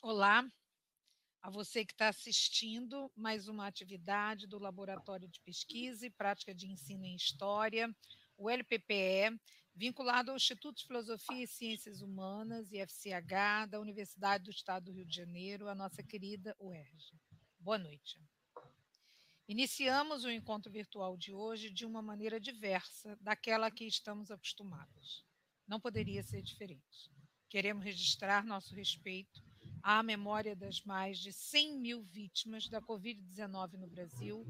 Olá, a você que está assistindo mais uma atividade do Laboratório de Pesquisa e Prática de Ensino em História, o LPPE, vinculado ao Instituto de Filosofia e Ciências Humanas, IFCH, da Universidade do Estado do Rio de Janeiro, a nossa querida UERJ. Boa noite. Iniciamos o encontro virtual de hoje de uma maneira diversa daquela que estamos acostumados. Não poderia ser diferente. Queremos registrar nosso respeito à memória das mais de 100 mil vítimas da Covid-19 no Brasil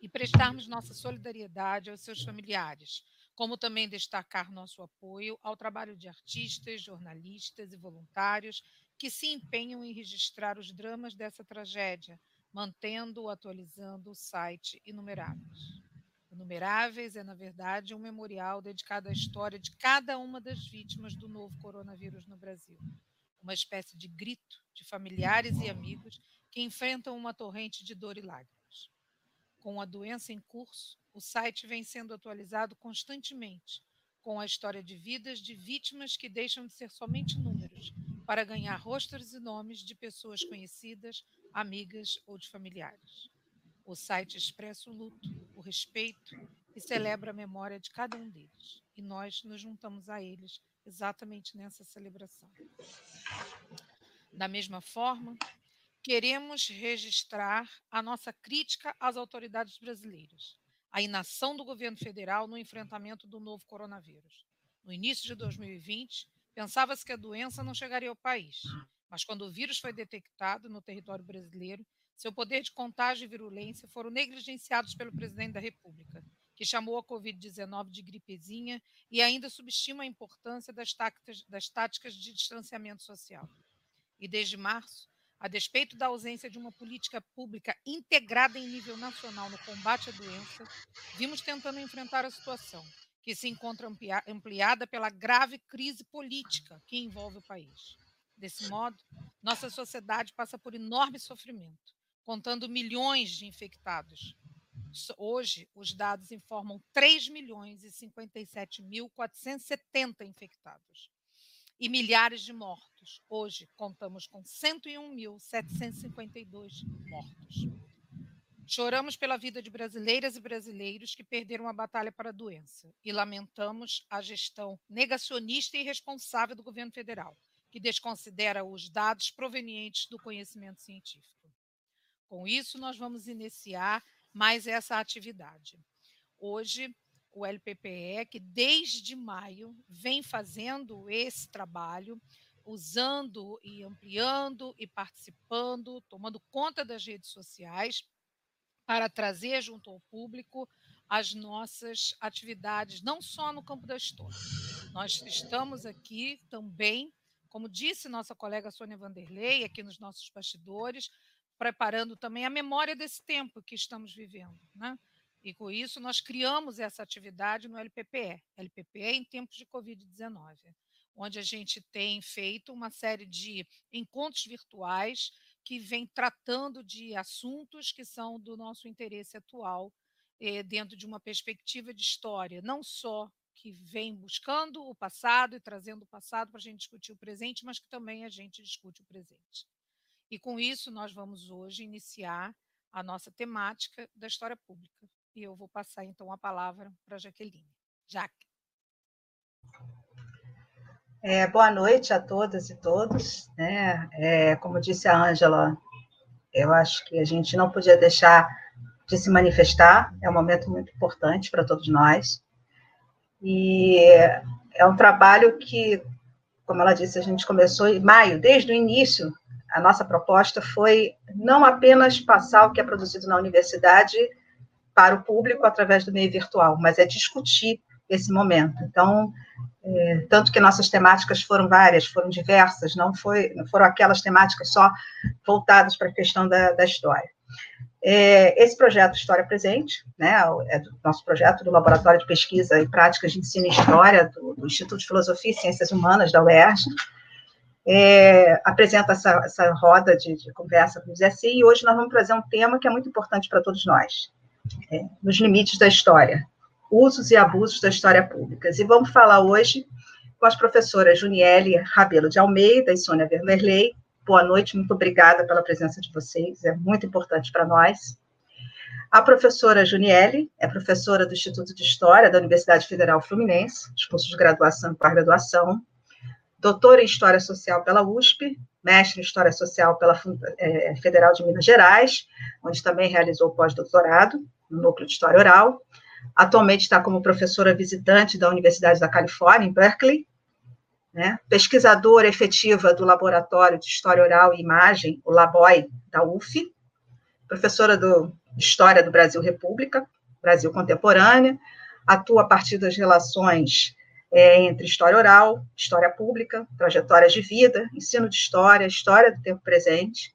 e prestarmos nossa solidariedade aos seus familiares, como também destacar nosso apoio ao trabalho de artistas, jornalistas e voluntários que se empenham em registrar os dramas dessa tragédia, mantendo atualizando o site Inumeráveis. Inumeráveis é, na verdade, um memorial dedicado à história de cada uma das vítimas do novo coronavírus no Brasil uma espécie de grito de familiares e amigos que enfrentam uma torrente de dor e lágrimas. Com a doença em curso, o site vem sendo atualizado constantemente, com a história de vidas de vítimas que deixam de ser somente números, para ganhar rostos e nomes de pessoas conhecidas, amigas ou de familiares. O site expressa o luto, o respeito e celebra a memória de cada um deles. E nós nos juntamos a eles exatamente nessa celebração. Da mesma forma, queremos registrar a nossa crítica às autoridades brasileiras, à inação do governo federal no enfrentamento do novo coronavírus. No início de 2020, pensava-se que a doença não chegaria ao país, mas quando o vírus foi detectado no território brasileiro, seu poder de contágio e virulência foram negligenciados pelo presidente da República, que chamou a Covid-19 de gripezinha e ainda subestima a importância das táticas, das táticas de distanciamento social. E desde março, a despeito da ausência de uma política pública integrada em nível nacional no combate à doença, vimos tentando enfrentar a situação, que se encontra ampliada pela grave crise política que envolve o país. Desse modo, nossa sociedade passa por enorme sofrimento, contando milhões de infectados, Hoje, os dados informam 3 milhões e 57 mil 470 infectados e milhares de mortos. Hoje, contamos com 101.752 mortos. Choramos pela vida de brasileiras e brasileiros que perderam a batalha para a doença e lamentamos a gestão negacionista e irresponsável do governo federal, que desconsidera os dados provenientes do conhecimento científico. Com isso, nós vamos iniciar mais essa atividade. Hoje, o LPPE, que desde maio vem fazendo esse trabalho, usando e ampliando e participando, tomando conta das redes sociais, para trazer junto ao público as nossas atividades, não só no campo da história. Nós estamos aqui também, como disse nossa colega Sônia Vanderlei, aqui nos nossos bastidores, preparando também a memória desse tempo que estamos vivendo. Né? E com isso, nós criamos essa atividade no LPPE, LPPE em tempos de Covid-19, onde a gente tem feito uma série de encontros virtuais que vem tratando de assuntos que são do nosso interesse atual, eh, dentro de uma perspectiva de história, não só que vem buscando o passado e trazendo o passado para a gente discutir o presente, mas que também a gente discute o presente. E com isso, nós vamos hoje iniciar a nossa temática da história pública. E eu vou passar então a palavra para a Jaqueline. Jaque. É, boa noite a todas e todos. Né? É, como disse a Ângela, eu acho que a gente não podia deixar de se manifestar, é um momento muito importante para todos nós. E é um trabalho que, como ela disse, a gente começou em maio, desde o início a nossa proposta foi não apenas passar o que é produzido na universidade para o público através do meio virtual, mas é discutir esse momento. Então, é, tanto que nossas temáticas foram várias, foram diversas, não, foi, não foram aquelas temáticas só voltadas para a questão da, da história. É, esse projeto História Presente, né, é do nosso projeto do Laboratório de Pesquisa e Práticas de Ensino e História do, do Instituto de Filosofia e Ciências Humanas da UERJ, é, apresenta essa, essa roda de, de conversa, vamos dizer assim, e hoje nós vamos trazer um tema que é muito importante para todos nós, é, nos limites da história, usos e abusos da história pública. E vamos falar hoje com as professoras Juniele Rabelo de Almeida e Sônia Vermerley, boa noite, muito obrigada pela presença de vocês, é muito importante para nós. A professora Juniele é professora do Instituto de História da Universidade Federal Fluminense, dos cursos de graduação e pós-graduação, doutora em História Social pela USP, mestre em História Social pela é, Federal de Minas Gerais, onde também realizou pós-doutorado no Núcleo de História Oral. Atualmente está como professora visitante da Universidade da Califórnia, em Berkeley, né? pesquisadora efetiva do Laboratório de História Oral e Imagem, o LABOI, da UF, professora do, de História do Brasil República, Brasil Contemporânea, atua a partir das relações é, entre história oral, história pública, trajetórias de vida, ensino de história, história do tempo presente,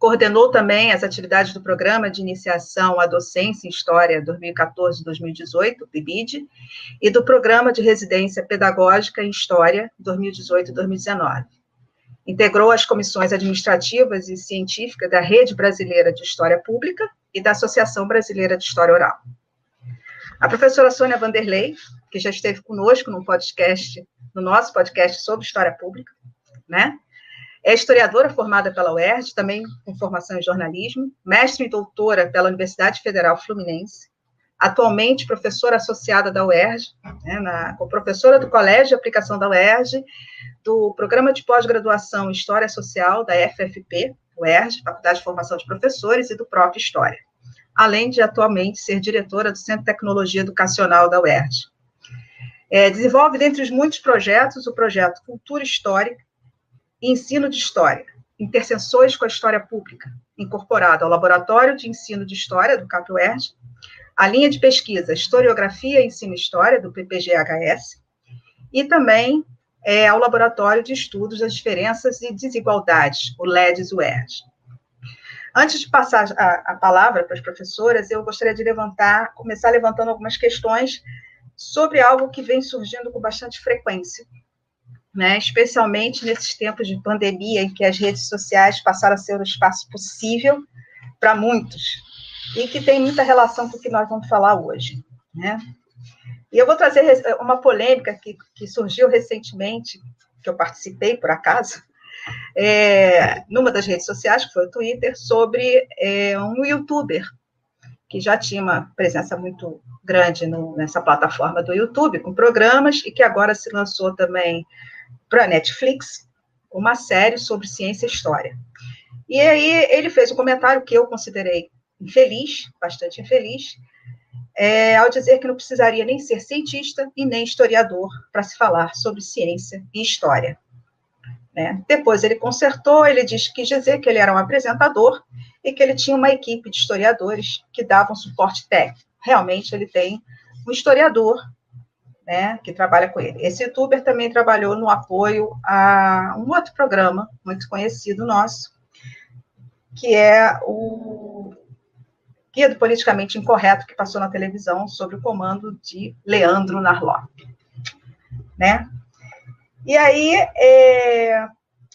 Coordenou também as atividades do Programa de Iniciação à Docência em História 2014-2018, PIBID, e do Programa de Residência Pedagógica em História 2018-2019. Integrou as comissões administrativas e científicas da Rede Brasileira de História Pública e da Associação Brasileira de História Oral. A professora Sônia Vanderlei, que já esteve conosco no podcast, no nosso podcast sobre História Pública, né? É historiadora formada pela UERJ, também com formação em jornalismo, mestre e doutora pela Universidade Federal Fluminense, atualmente professora associada da UERJ, né, na, professora do Colégio de Aplicação da UERJ, do Programa de Pós-Graduação em História Social da FFP, UERJ, Faculdade de Formação de Professores, e do próprio História, além de atualmente ser diretora do Centro de Tecnologia Educacional da UERJ. É, desenvolve, dentre os muitos projetos, o projeto Cultura Histórica, e ensino de história, interseções com a história pública, incorporado ao Laboratório de Ensino de História do CAPUERJ, a linha de pesquisa Historiografia e Ensino História do PPGHS, e também é, ao Laboratório de Estudos das Diferenças e Desigualdades, o LEDS-UERJ. Antes de passar a, a, palavra para as professoras, eu gostaria de levantar, começar levantando algumas questões sobre algo que vem surgindo com bastante frequência, né, especialmente nesses tempos de pandemia, em que as redes sociais passaram a ser o espaço possível para muitos, e que tem muita relação com o que nós vamos falar hoje. Né? E eu vou trazer uma polêmica que, que surgiu recentemente, que eu participei, por acaso, é, numa das redes sociais, que foi o Twitter, sobre é, um youtuber que já tinha uma presença muito grande no, nessa plataforma do YouTube, com programas, e que agora se lançou também para a Netflix uma série sobre ciência e história. E aí ele fez um comentário que eu considerei infeliz, bastante infeliz, é, ao dizer que não precisaria nem ser cientista e nem historiador para se falar sobre ciência e história. Né? Depois ele consertou, ele disse que dizer que ele era um apresentador e que ele tinha uma equipe de historiadores que davam suporte técnico. Realmente ele tem um historiador né, que trabalha com ele. Esse youtuber também trabalhou no apoio a um outro programa muito conhecido nosso, que é o Guia do Politicamente Incorreto, que passou na televisão sob o comando de Leandro Narlock. Né? E aí, é,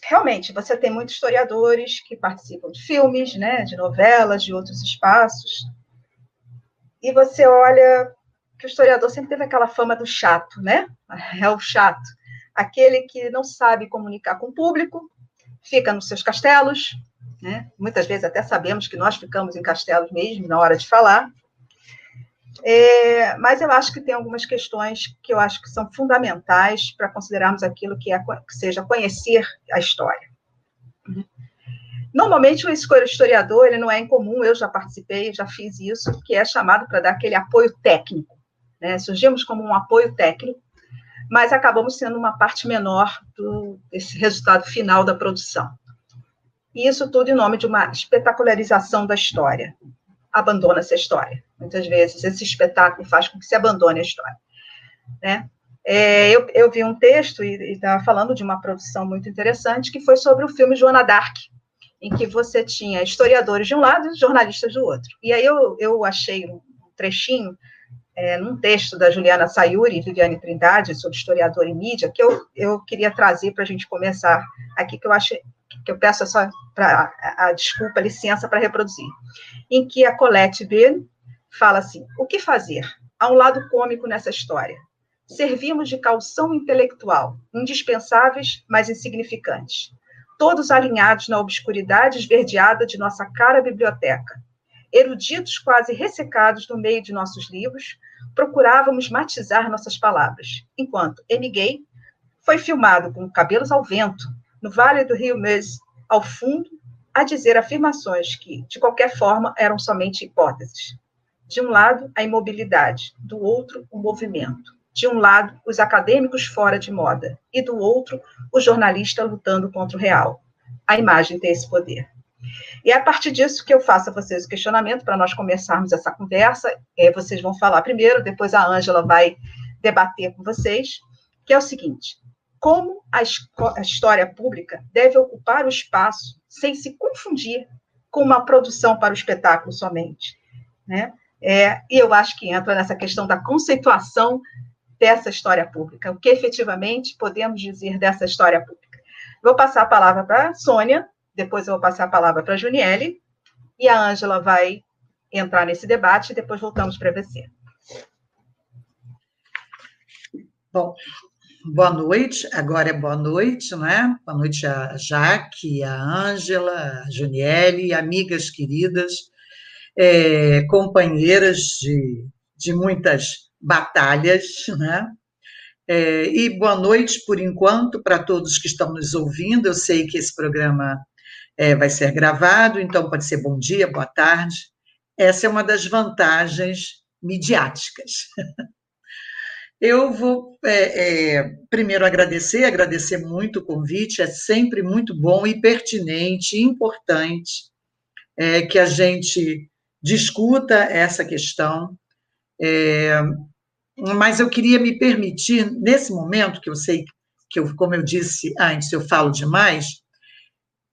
realmente, você tem muitos historiadores que participam de filmes, né, de novelas, de outros espaços, e você olha que o historiador sempre teve aquela fama do chato, né? É o chato, aquele que não sabe comunicar com o público, fica nos seus castelos, né? Muitas vezes até sabemos que nós ficamos em castelos mesmo na hora de falar. É, mas eu acho que tem algumas questões que eu acho que são fundamentais para considerarmos aquilo que, é, que seja conhecer a história. Normalmente, o historiador ele não é incomum, eu já participei, já fiz isso, que é chamado para dar aquele apoio técnico. Né? Surgimos como um apoio técnico, mas acabamos sendo uma parte menor do, desse resultado final da produção. E isso tudo em nome de uma espetacularização da história. Abandona-se a história. Muitas vezes esse espetáculo faz com que se abandone a história. Né? É, eu, eu, vi um texto e estava falando de uma produção muito interessante que foi sobre o filme Joana Dark, em que você tinha historiadores de um lado e jornalistas do outro. E aí eu, eu achei um trechinho é, num texto da Juliana Sayuri e Viviane Trindade, sobre historiador e mídia, que eu, eu queria trazer para a gente começar aqui, que eu acho que eu peço só pra, a, a desculpa, a licença para reproduzir, em que a Colette Bill fala assim: o que fazer? Há um lado cômico nessa história. Servimos de calção intelectual, indispensáveis, mas insignificantes. todos alinhados na obscuridade esverdeada de nossa cara biblioteca. Eruditos quase ressecados no meio de nossos livros, procurávamos matizar nossas palavras, enquanto M. Gay foi filmado com cabelos ao vento, no vale do rio Meuse, ao fundo, a dizer afirmações que, de qualquer forma, eram somente hipóteses. De um lado, a imobilidade, do outro, o movimento. De um lado, os acadêmicos fora de moda, e do outro, o jornalista lutando contra o real. A imagem tem esse poder. E é a partir disso que eu faço a vocês o questionamento, para nós começarmos essa conversa. É, vocês vão falar primeiro, depois a Ângela vai debater com vocês, que é o seguinte: como a, a história pública deve ocupar o espaço sem se confundir com uma produção para o espetáculo somente, né? É, e eu acho que entra nessa questão da conceituação dessa história pública, o que efetivamente podemos dizer dessa história pública. Vou passar a palavra para a Sônia, depois eu vou passar a palavra para a Juniele, e a Ângela vai entrar nesse debate, e depois voltamos para você. Bom, boa noite, agora é boa noite, né? Boa noite a Jaque, a Ângela, a Juniele, amigas queridas, é, companheiras de, de muitas batalhas, né? É, e boa noite, por enquanto, para todos que estão nos ouvindo. Eu sei que esse programa é, vai ser gravado, então pode ser bom dia, boa tarde. Essa é uma das vantagens midiáticas. Eu vou é, é, primeiro agradecer, agradecer muito o convite, é sempre muito bom e pertinente, importante é, que a gente discuta essa questão. É, mas eu queria me permitir, nesse momento, que eu sei que, eu, como eu disse antes, eu falo demais,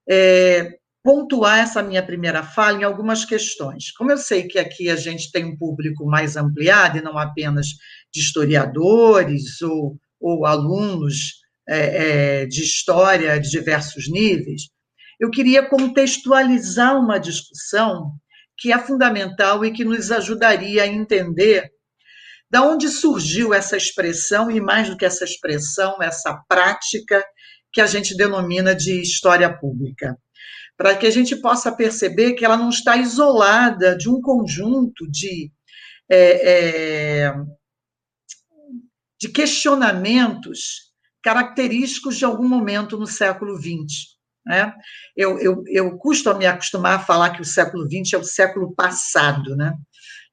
é, pontuar essa minha primeira fala em algumas questões. Como eu sei que aqui a gente tem um público mais ampliado, e não apenas de historiadores ou, ou alunos é, é, de história de diversos níveis, eu queria contextualizar uma discussão que é fundamental e que nos ajudaria a entender da onde surgiu essa expressão e mais do que essa expressão, essa prática que a gente denomina de história pública, para que a gente possa perceber que ela não está isolada de um conjunto de é, é, de questionamentos característicos de algum momento no século XX. Né? Eu, eu, eu custo a me acostumar a falar que o século XX é o século passado. Né?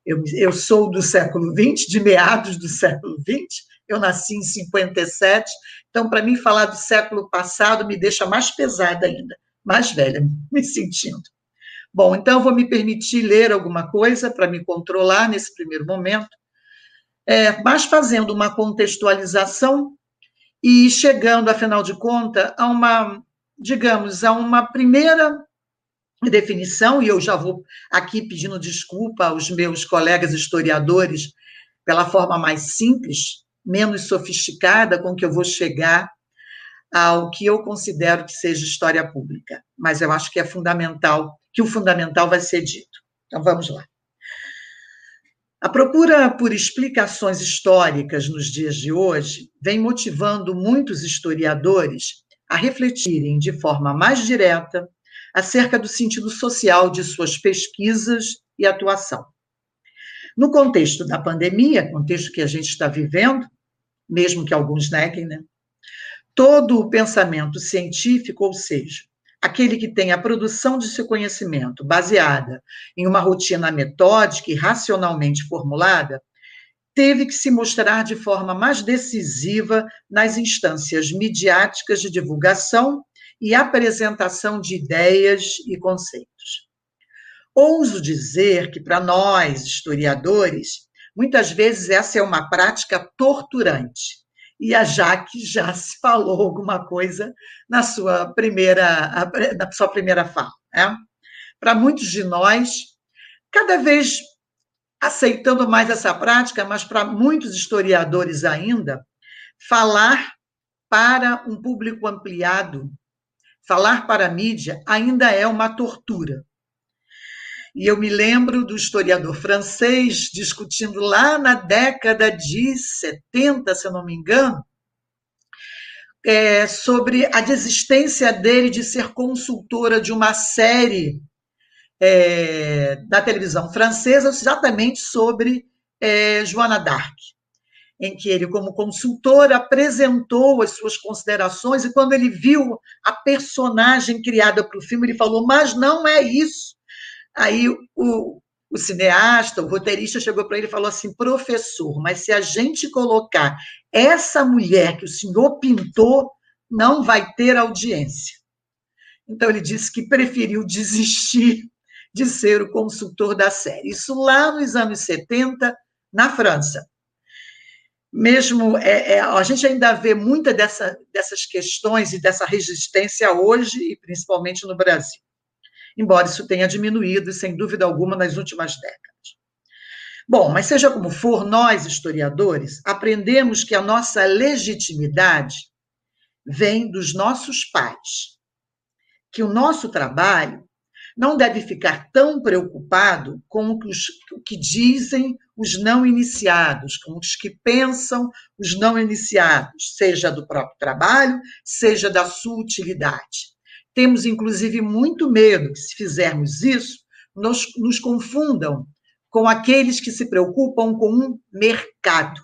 Eu, eu sou do século XX, de meados do século XX, eu nasci em 57, então, para mim, falar do século passado me deixa mais pesada ainda, mais velha, me sentindo. Bom, então, vou me permitir ler alguma coisa para me controlar nesse primeiro momento, é, mas fazendo uma contextualização e chegando, afinal de contas, a uma digamos, a uma primeira definição, e eu já vou aqui pedindo desculpa aos meus colegas historiadores pela forma mais simples, menos sofisticada com que eu vou chegar ao que eu considero que seja história pública, mas eu acho que é fundamental, que o fundamental vai ser dito. Então vamos lá. A procura por explicações históricas nos dias de hoje vem motivando muitos historiadores a refletirem de forma mais direta acerca do sentido social de suas pesquisas e atuação. No contexto da pandemia, contexto que a gente está vivendo, mesmo que alguns neguem, né? Todo o pensamento científico, ou seja, aquele que tem a produção de seu conhecimento baseada em uma rotina metódica e racionalmente formulada, teve que se mostrar de forma mais decisiva nas instâncias midiáticas de divulgação e apresentação de ideias e conceitos. Ouso dizer que, para nós, historiadores, muitas vezes essa é uma prática torturante. E a Jaque já se falou alguma coisa na sua primeira, na sua primeira fala. Né? Para muitos de nós, cada vez aceitando mais essa prática, mas para muitos historiadores ainda, falar para um público ampliado, falar para a mídia ainda é uma tortura. E eu me lembro do historiador francês discutindo lá na década de 70, se eu não me engano, é, sobre a desistência dele de ser consultora de uma série é, da televisão francesa, exatamente sobre é, Joana d'Arc, em que ele, como consultor, apresentou as suas considerações, e quando ele viu a personagem criada para o filme, ele falou: Mas não é isso. Aí o, o cineasta, o roteirista chegou para ele e falou assim: professor, mas se a gente colocar essa mulher que o senhor pintou, não vai ter audiência. Então ele disse que preferiu desistir de ser o consultor da série. Isso lá nos anos 70, na França. Mesmo é, é, a gente ainda vê muita dessa, dessas questões e dessa resistência hoje, e principalmente no Brasil embora isso tenha diminuído, sem dúvida alguma, nas últimas décadas. Bom, mas seja como for, nós, historiadores, aprendemos que a nossa legitimidade vem dos nossos pais, que o nosso trabalho não deve ficar tão preocupado com o que, os, o que dizem os não iniciados, com os que pensam os não iniciados, seja do próprio trabalho, seja da sua utilidade. Temos, inclusive, muito medo que, se fizermos isso, nos, nos confundam com aqueles que se preocupam com um mercado.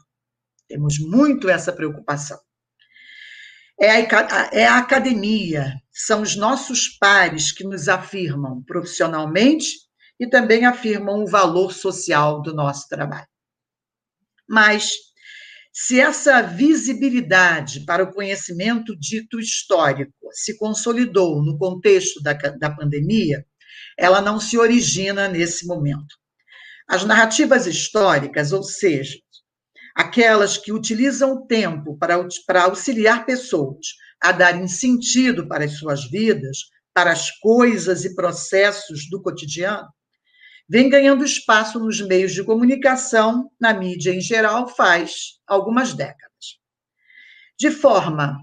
Temos muito essa preocupação. É a, é a academia, são os nossos pares que nos afirmam profissionalmente e também afirmam o valor social do nosso trabalho. Mas se essa visibilidade para o conhecimento dito histórico se consolidou no contexto da, da pandemia, ela não se origina nesse momento. As narrativas históricas, ou seja, aquelas que utilizam o tempo para, para auxiliar pessoas a darem sentido para as suas vidas, para as coisas e processos do cotidiano, vem ganhando espaço nos meios de comunicação, na mídia em geral, faz algumas décadas. De forma,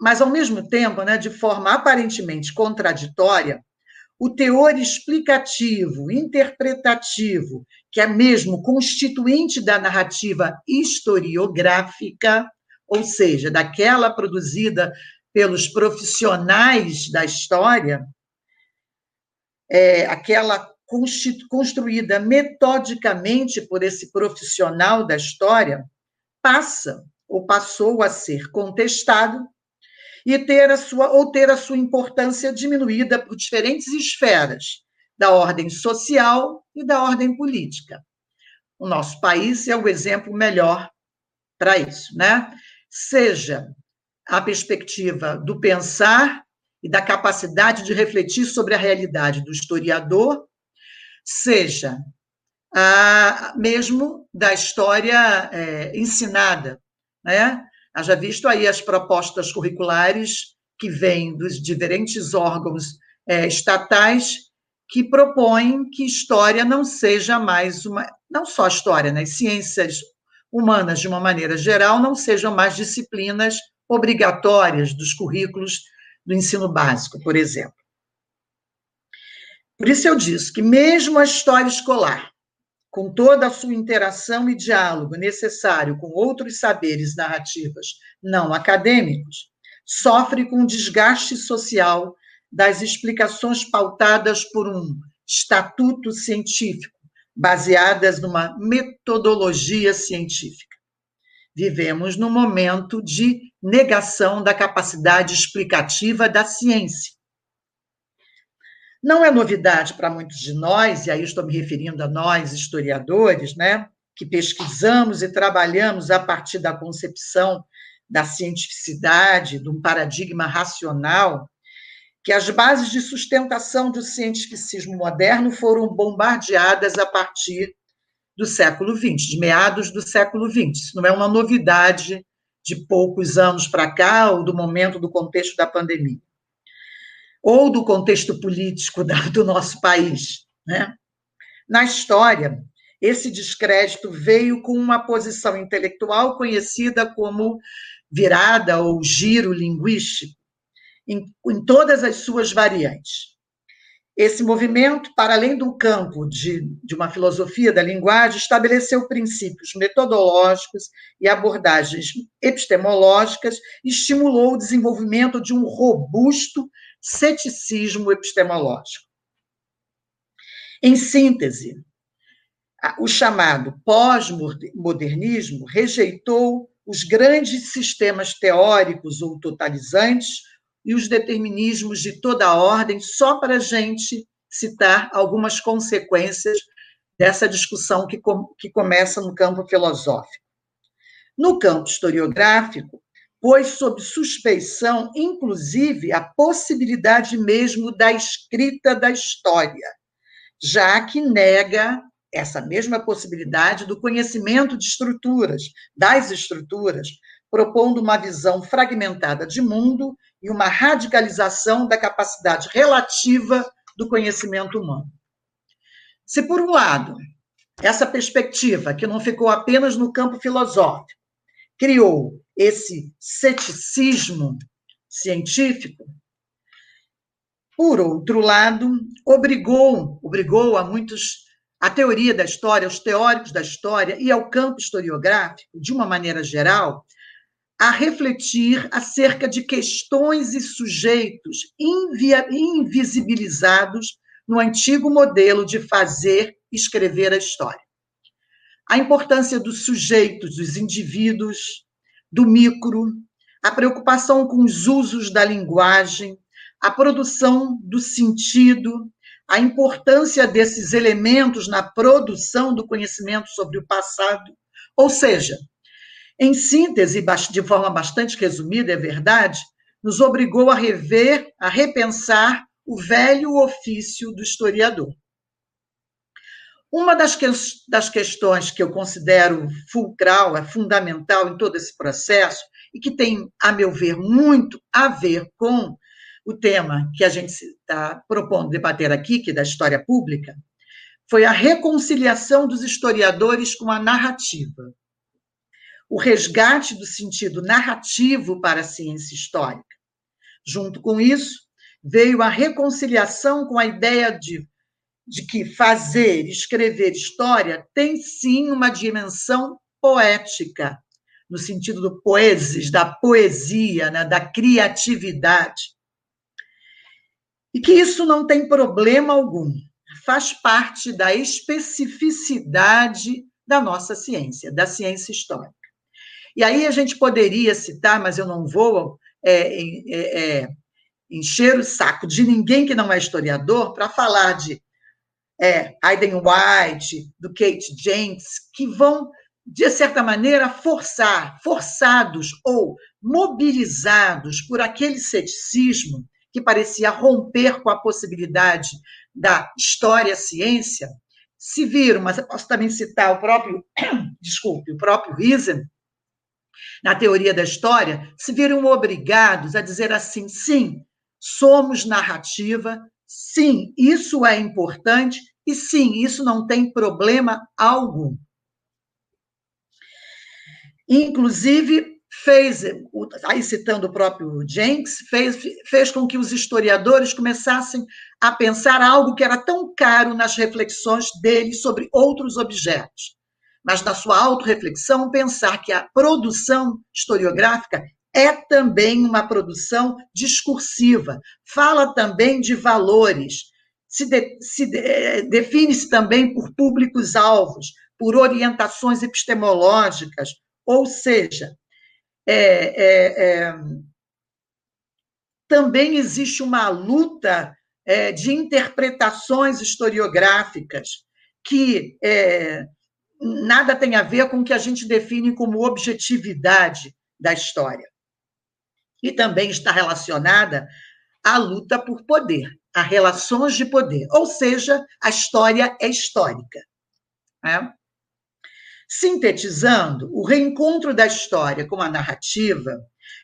mas ao mesmo tempo, né, de forma aparentemente contraditória, o teor explicativo, interpretativo, que é mesmo constituinte da narrativa historiográfica, ou seja, daquela produzida pelos profissionais da história, é, aquela construída metodicamente por esse profissional da história, passa ou passou a ser contestado e ter a sua ou ter a sua importância diminuída por diferentes esferas da ordem social e da ordem política. O nosso país é o exemplo melhor para isso, né? Seja a perspectiva do pensar e da capacidade de refletir sobre a realidade do historiador, seja a, mesmo da história é, ensinada, né? Haja visto aí as propostas curriculares que vêm dos diferentes órgãos é, estatais que propõem que história não seja mais uma, não só história, né? Ciências humanas de uma maneira geral não sejam mais disciplinas obrigatórias dos currículos do ensino básico, por exemplo. Por isso eu disse que mesmo a história escolar, com toda a sua interação e diálogo necessário com outros saberes narrativas não acadêmicos, sofre com o desgaste social das explicações pautadas por um estatuto científico, baseadas numa metodologia científica. Vivemos num momento de negação da capacidade explicativa da ciência não é novidade para muitos de nós, e aí estou me referindo a nós, historiadores, né, que pesquisamos e trabalhamos a partir da concepção da cientificidade, de um paradigma racional, que as bases de sustentação do cientificismo moderno foram bombardeadas a partir do século XX, de meados do século XX. Isso não é uma novidade de poucos anos para cá ou do momento do contexto da pandemia ou do contexto político do nosso país. Né? Na história, esse descrédito veio com uma posição intelectual conhecida como virada ou giro linguístico, em, em todas as suas variantes. esse movimento, para além do campo de, de uma filosofia da linguagem, estabeleceu princípios metodológicos e abordagens epistemológicas e estimulou o desenvolvimento de um robusto ceticismo epistemológico. Em síntese, o chamado pós-modernismo rejeitou os grandes sistemas teóricos ou totalizantes e os determinismos de toda a ordem, só para a gente citar algumas consequências dessa discussão que, com, que começa no campo filosófico. No campo historiográfico, pôs sob suspeição, inclusive, a possibilidade mesmo da escrita da história, já que nega essa mesma possibilidade do conhecimento de estruturas, das estruturas, propondo uma visão fragmentada de mundo e uma radicalização da capacidade relativa do conhecimento humano. Se, por um lado, essa perspectiva, que não ficou apenas no campo filosófico, criou esse ceticismo científico, por outro lado, obrigou, obrigou a muitos a teoria da história, os teóricos da história e ao campo historiográfico, de uma maneira geral, a refletir acerca de questões e sujeitos invisibilizados no antigo modelo de fazer escrever a história. A importância dos sujeitos, dos indivíduos, do micro, a preocupação com os usos da linguagem, a produção do sentido, a importância desses elementos na produção do conhecimento sobre o passado, ou seja, em síntese, de forma bastante resumida, é verdade, nos obrigou a rever, a repensar o velho ofício do historiador. Uma das, que, das questões que eu considero fulcral, é fundamental em todo esse processo, e que tem, a meu ver, muito a ver com o tema que a gente está propondo debater aqui, que é da história pública, foi a reconciliação dos historiadores com a narrativa o resgate do sentido narrativo para a ciência histórica. Junto com isso, veio a reconciliação com a ideia de, de que fazer, escrever história tem sim uma dimensão poética, no sentido do poesis, da poesia, né, da criatividade. E que isso não tem problema algum, faz parte da especificidade da nossa ciência, da ciência histórica. E aí a gente poderia citar, mas eu não vou é, é, é, encher o saco de ninguém que não é historiador para falar de é, Aiden White, do Kate Jenks, que vão, de certa maneira, forçar, forçados ou mobilizados por aquele ceticismo que parecia romper com a possibilidade da história-ciência, se viram, mas eu posso também citar o próprio, desculpe, o próprio Riesen, na teoria da história, se viram obrigados a dizer assim: sim, somos narrativa, sim, isso é importante, e sim, isso não tem problema algum. Inclusive, fez, aí citando o próprio Jenks, fez, fez com que os historiadores começassem a pensar algo que era tão caro nas reflexões deles sobre outros objetos mas na sua autorreflexão, pensar que a produção historiográfica é também uma produção discursiva, fala também de valores, se, de, se de, eh, define-se também por públicos-alvos, por orientações epistemológicas, ou seja, é, é, é, também existe uma luta é, de interpretações historiográficas que é, nada tem a ver com o que a gente define como objetividade da história. E também está relacionada à luta por poder, a relações de poder, ou seja, a história é histórica. Né? Sintetizando, o reencontro da história com a narrativa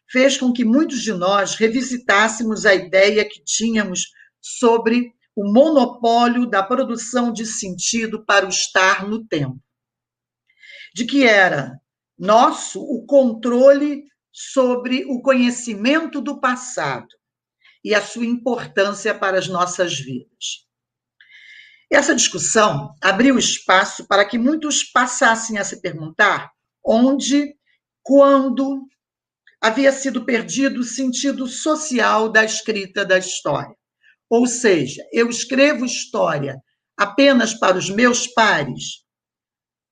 fez com que muitos de nós revisitássemos a ideia que tínhamos sobre o monopólio da produção de sentido para o estar no tempo de que era nosso o controle sobre o conhecimento do passado e a sua importância para as nossas vidas. Essa discussão abriu espaço para que muitos passassem a se perguntar onde, quando havia sido perdido o sentido social da escrita da história. Ou seja, eu escrevo história apenas para os meus pares.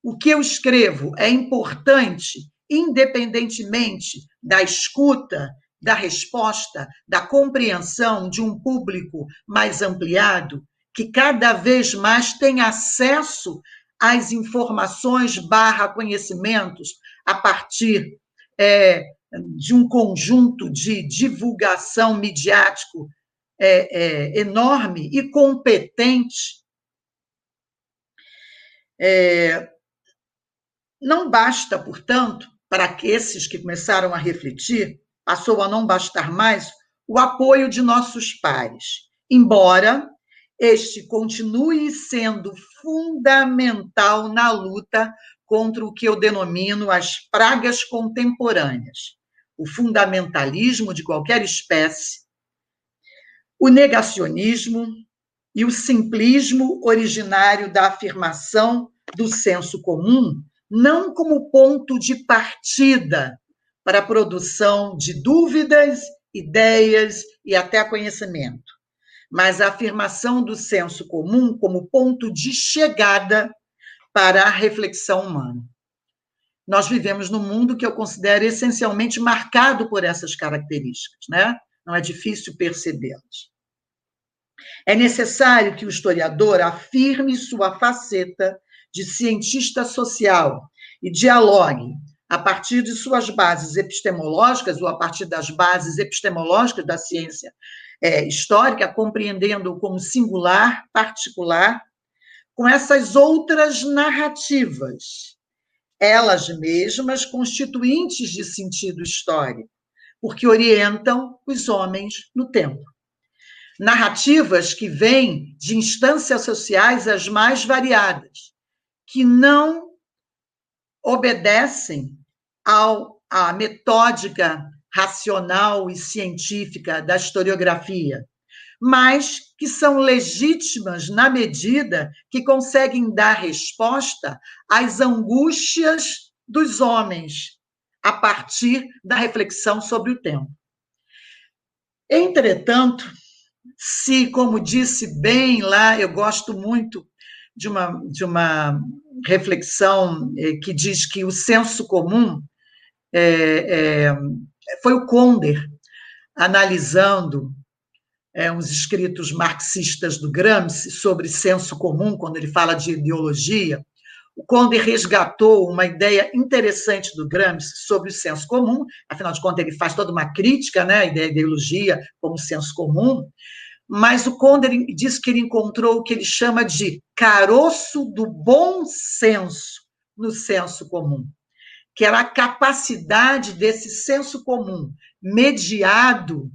O que eu escrevo é importante independentemente da escuta, da resposta, da compreensão de um público mais ampliado, que cada vez mais tem acesso às informações barra conhecimentos a partir é, de um conjunto de divulgação midiático é, é, enorme e competente. É, não basta, portanto, para esses que começaram a refletir, passou a não bastar mais o apoio de nossos pares, embora este continue sendo fundamental na luta contra o que eu denomino as pragas contemporâneas, o fundamentalismo de qualquer espécie, o negacionismo e o simplismo originário da afirmação do senso comum não como ponto de partida para a produção de dúvidas, ideias e até conhecimento, mas a afirmação do senso comum como ponto de chegada para a reflexão humana. Nós vivemos num mundo que eu considero essencialmente marcado por essas características, né? Não é difícil percebê-las. É necessário que o historiador afirme sua faceta de cientista social e dialogue a partir de suas bases epistemológicas ou a partir das bases epistemológicas da ciência é, histórica, compreendendo como singular, particular, com essas outras narrativas, elas mesmas constituintes de sentido histórico, porque orientam os homens no tempo. Narrativas que vêm de instâncias sociais as mais variadas, que não obedecem ao, à metódica racional e científica da historiografia, mas que são legítimas na medida que conseguem dar resposta às angústias dos homens a partir da reflexão sobre o tempo. Entretanto, se, como disse bem lá, eu gosto muito de uma, de uma reflexão eh, que diz que o senso comum é, é, foi o Konder analisando é, uns escritos marxistas do Gramsci sobre senso comum, quando ele fala de ideologia. O Konder resgatou uma ideia interessante do Gramsci sobre o senso comum, afinal de contas, ele faz toda uma crítica né, à ideologia como senso comum, mas o Conder diz que ele encontrou o que ele chama de caroço do bom senso no senso comum, que era a capacidade desse senso comum mediado,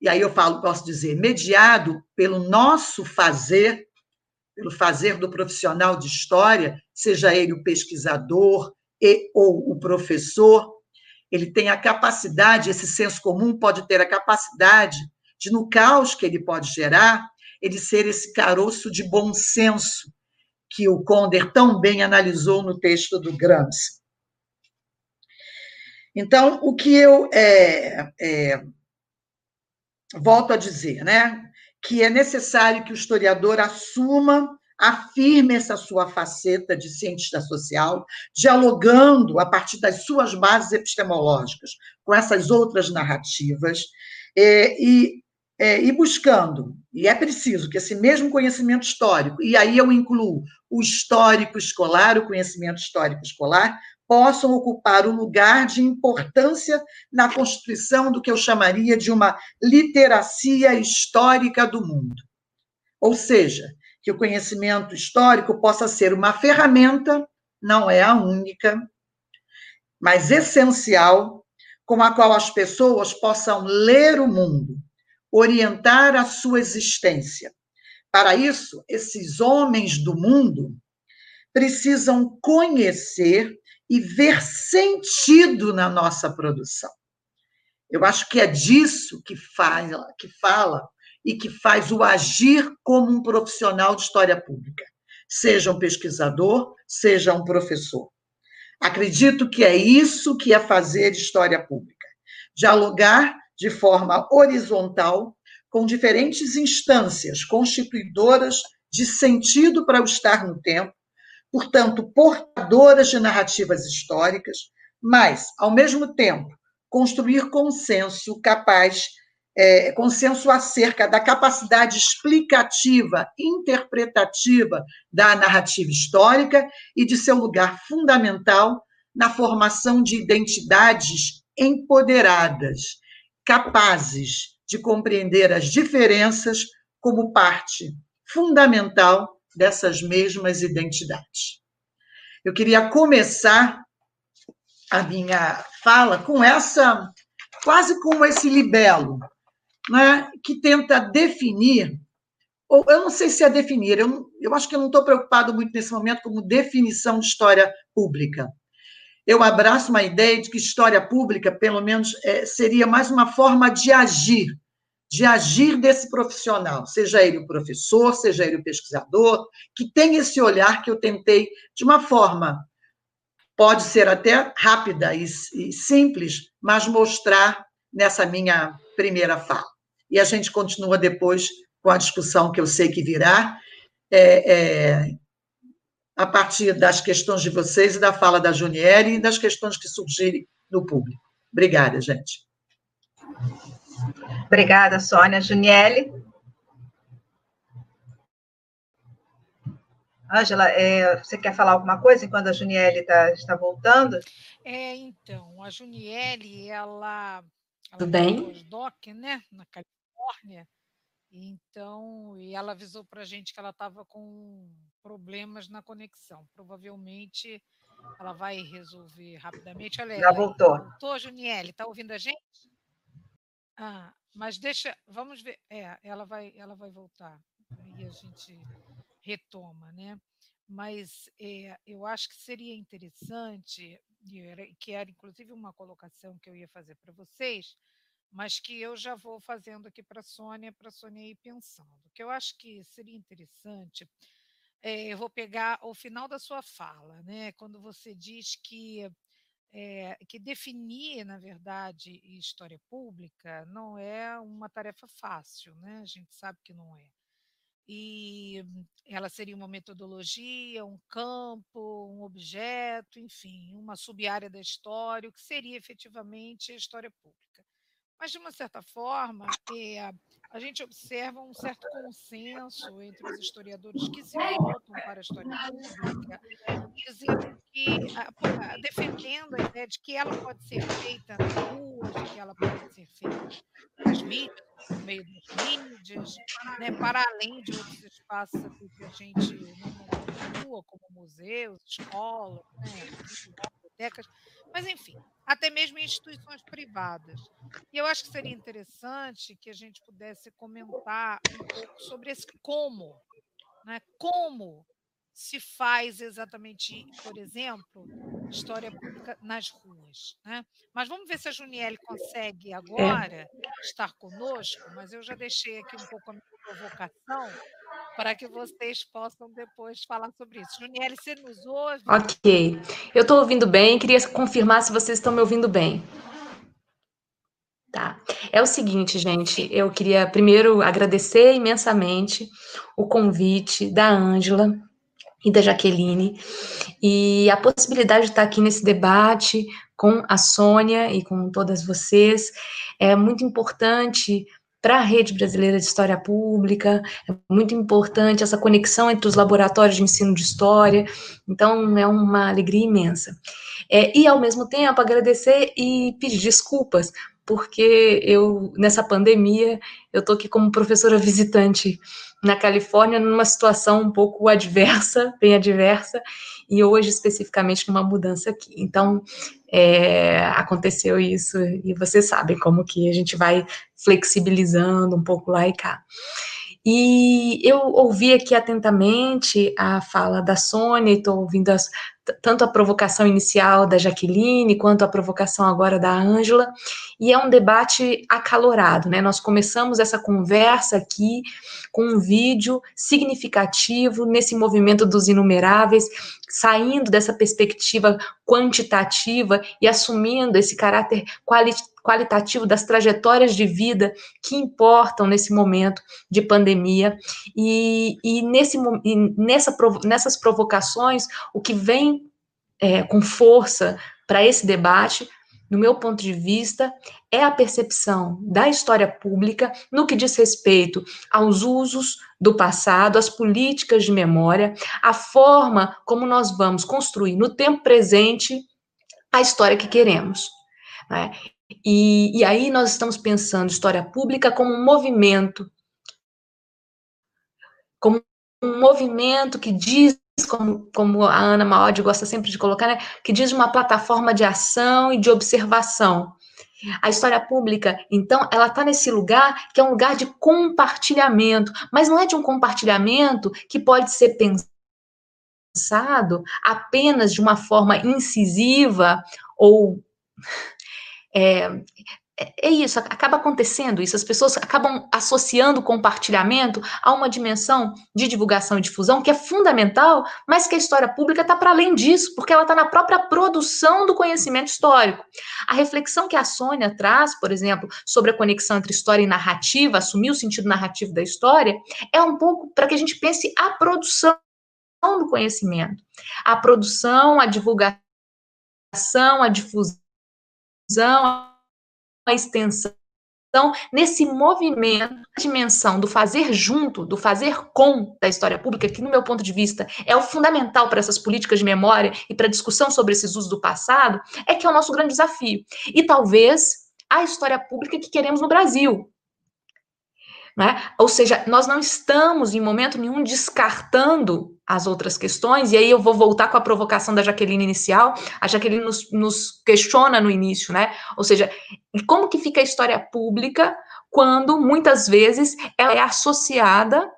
e aí eu falo, posso dizer, mediado pelo nosso fazer, pelo fazer do profissional de história, seja ele o pesquisador e ou o professor, ele tem a capacidade, esse senso comum pode ter a capacidade de no caos que ele pode gerar, ele ser esse caroço de bom senso que o Conder tão bem analisou no texto do Gramsci. Então, o que eu é, é, volto a dizer, né? Que é necessário que o historiador assuma, afirme essa sua faceta de cientista social, dialogando a partir das suas bases epistemológicas com essas outras narrativas, é, e é, e buscando, e é preciso que esse mesmo conhecimento histórico, e aí eu incluo o histórico escolar, o conhecimento histórico escolar, possam ocupar um lugar de importância na constituição do que eu chamaria de uma literacia histórica do mundo. Ou seja, que o conhecimento histórico possa ser uma ferramenta, não é a única, mas essencial, com a qual as pessoas possam ler o mundo, orientar a sua existência. Para isso, esses homens do mundo precisam conhecer e ver sentido na nossa produção. Eu acho que é disso que faz, que fala e que faz o agir como um profissional de história pública, seja um pesquisador, seja um professor. Acredito que é isso que é fazer história pública. Dialogar de forma horizontal com diferentes instâncias constituidoras de sentido para o estar no tempo, portanto, portadoras de narrativas históricas, mas, ao mesmo tempo, construir consenso capaz, é, consenso acerca da capacidade explicativa, interpretativa da narrativa histórica e de seu lugar fundamental na formação de identidades empoderadas, capazes de compreender as diferenças como parte fundamental dessas mesmas identidades. Eu queria começar a minha fala com essa, quase como esse libelo, né, que tenta definir, ou eu não sei se é definir, eu, eu acho que eu não estou preocupado muito nesse momento como definição de história pública. Eu abraço uma ideia de que história pública, pelo menos, é, seria mais uma forma de agir, de agir desse profissional, seja ele o professor, seja ele o pesquisador, que tem esse olhar que eu tentei, de uma forma, pode ser até rápida e, e simples, mas mostrar nessa minha primeira fala. E a gente continua depois com a discussão que eu sei que virá, é, é, a partir das questões de vocês e da fala da Juniere e das questões que surgirem no público. Obrigada, gente. Obrigada, Sônia. Juniele? Ângela, é, você quer falar alguma coisa enquanto a Juniele tá, está voltando? É, então, a Juniele, ela, ela Tudo bem? pós-doc, né, na Califórnia, então, e ela avisou para a gente que ela estava com problemas na conexão. Provavelmente ela vai resolver rapidamente. Olha, Já voltou. Voltou, Juniele, está ouvindo a gente? Ah, mas deixa, vamos ver. É, ela vai, ela vai voltar. Aí a gente retoma, né? Mas é, eu acho que seria interessante, que era inclusive uma colocação que eu ia fazer para vocês, mas que eu já vou fazendo aqui para a Sônia, para a Sônia ir pensando. Que eu acho que seria interessante, é, eu vou pegar o final da sua fala, né? Quando você diz que é, que definir, na verdade, história pública não é uma tarefa fácil, né? A gente sabe que não é. E ela seria uma metodologia, um campo, um objeto, enfim, uma sub-área da história, o que seria efetivamente a história pública. Mas, de uma certa forma, é, a gente observa um certo consenso entre os historiadores que se voltam para a história pública, dizendo que, defendendo a ideia de que ela pode ser feita nas ruas, de que ela pode ser feita nas mídias, no meio das mídias, né, para além de outros espaços que a gente não continua, como museus, escolas, né, bibliotecas, mas enfim, até mesmo em instituições privadas. E eu acho que seria interessante que a gente pudesse comentar um pouco sobre esse como, né? Como se faz exatamente, por exemplo, história pública nas ruas. Né? Mas vamos ver se a Juniele consegue agora é. estar conosco, mas eu já deixei aqui um pouco a minha provocação para que vocês possam depois falar sobre isso. Juniele, você nos ouve? Ok. Eu estou ouvindo bem, queria confirmar se vocês estão me ouvindo bem. Tá. É o seguinte, gente, eu queria primeiro agradecer imensamente o convite da Ângela e da Jaqueline e a possibilidade de estar aqui nesse debate com a Sônia e com todas vocês é muito importante para a rede brasileira de história pública, é muito importante essa conexão entre os laboratórios de ensino de história, então é uma alegria imensa. É, e, ao mesmo tempo, agradecer e pedir desculpas, porque eu, nessa pandemia, eu estou aqui como professora visitante na Califórnia, numa situação um pouco adversa, bem adversa, e hoje, especificamente, numa mudança aqui. Então, é, aconteceu isso, e vocês sabem como que a gente vai flexibilizando um pouco lá e cá. E eu ouvi aqui atentamente a fala da Sônia, estou ouvindo as tanto a provocação inicial da Jaqueline, quanto a provocação agora da Ângela, e é um debate acalorado, né? Nós começamos essa conversa aqui com um vídeo significativo nesse movimento dos inumeráveis, saindo dessa perspectiva quantitativa e assumindo esse caráter qualitativo qualitativo das trajetórias de vida que importam nesse momento de pandemia. E, e, nesse, e nessa, nessas provocações, o que vem é, com força para esse debate, no meu ponto de vista, é a percepção da história pública no que diz respeito aos usos do passado, às políticas de memória, a forma como nós vamos construir no tempo presente a história que queremos. Né? E, e aí nós estamos pensando história pública como um movimento, como um movimento que diz, como, como a Ana Maod gosta sempre de colocar, né, que diz uma plataforma de ação e de observação. A história pública, então, ela está nesse lugar que é um lugar de compartilhamento, mas não é de um compartilhamento que pode ser pensado apenas de uma forma incisiva ou é, é, é isso, acaba acontecendo isso, as pessoas acabam associando o compartilhamento a uma dimensão de divulgação e difusão que é fundamental, mas que a história pública está para além disso, porque ela está na própria produção do conhecimento histórico. A reflexão que a Sônia traz, por exemplo, sobre a conexão entre história e narrativa, assumir o sentido narrativo da história, é um pouco para que a gente pense a produção do conhecimento, a produção, a divulgação, a difusão a extensão nesse movimento, a dimensão do fazer junto, do fazer com da história pública, que, no meu ponto de vista, é o fundamental para essas políticas de memória e para a discussão sobre esses usos do passado, é que é o nosso grande desafio. E talvez a história pública que queremos no Brasil. Né? Ou seja, nós não estamos, em momento nenhum, descartando as outras questões, e aí eu vou voltar com a provocação da Jaqueline inicial, a Jaqueline nos, nos questiona no início, né? Ou seja, como que fica a história pública quando, muitas vezes, ela é associada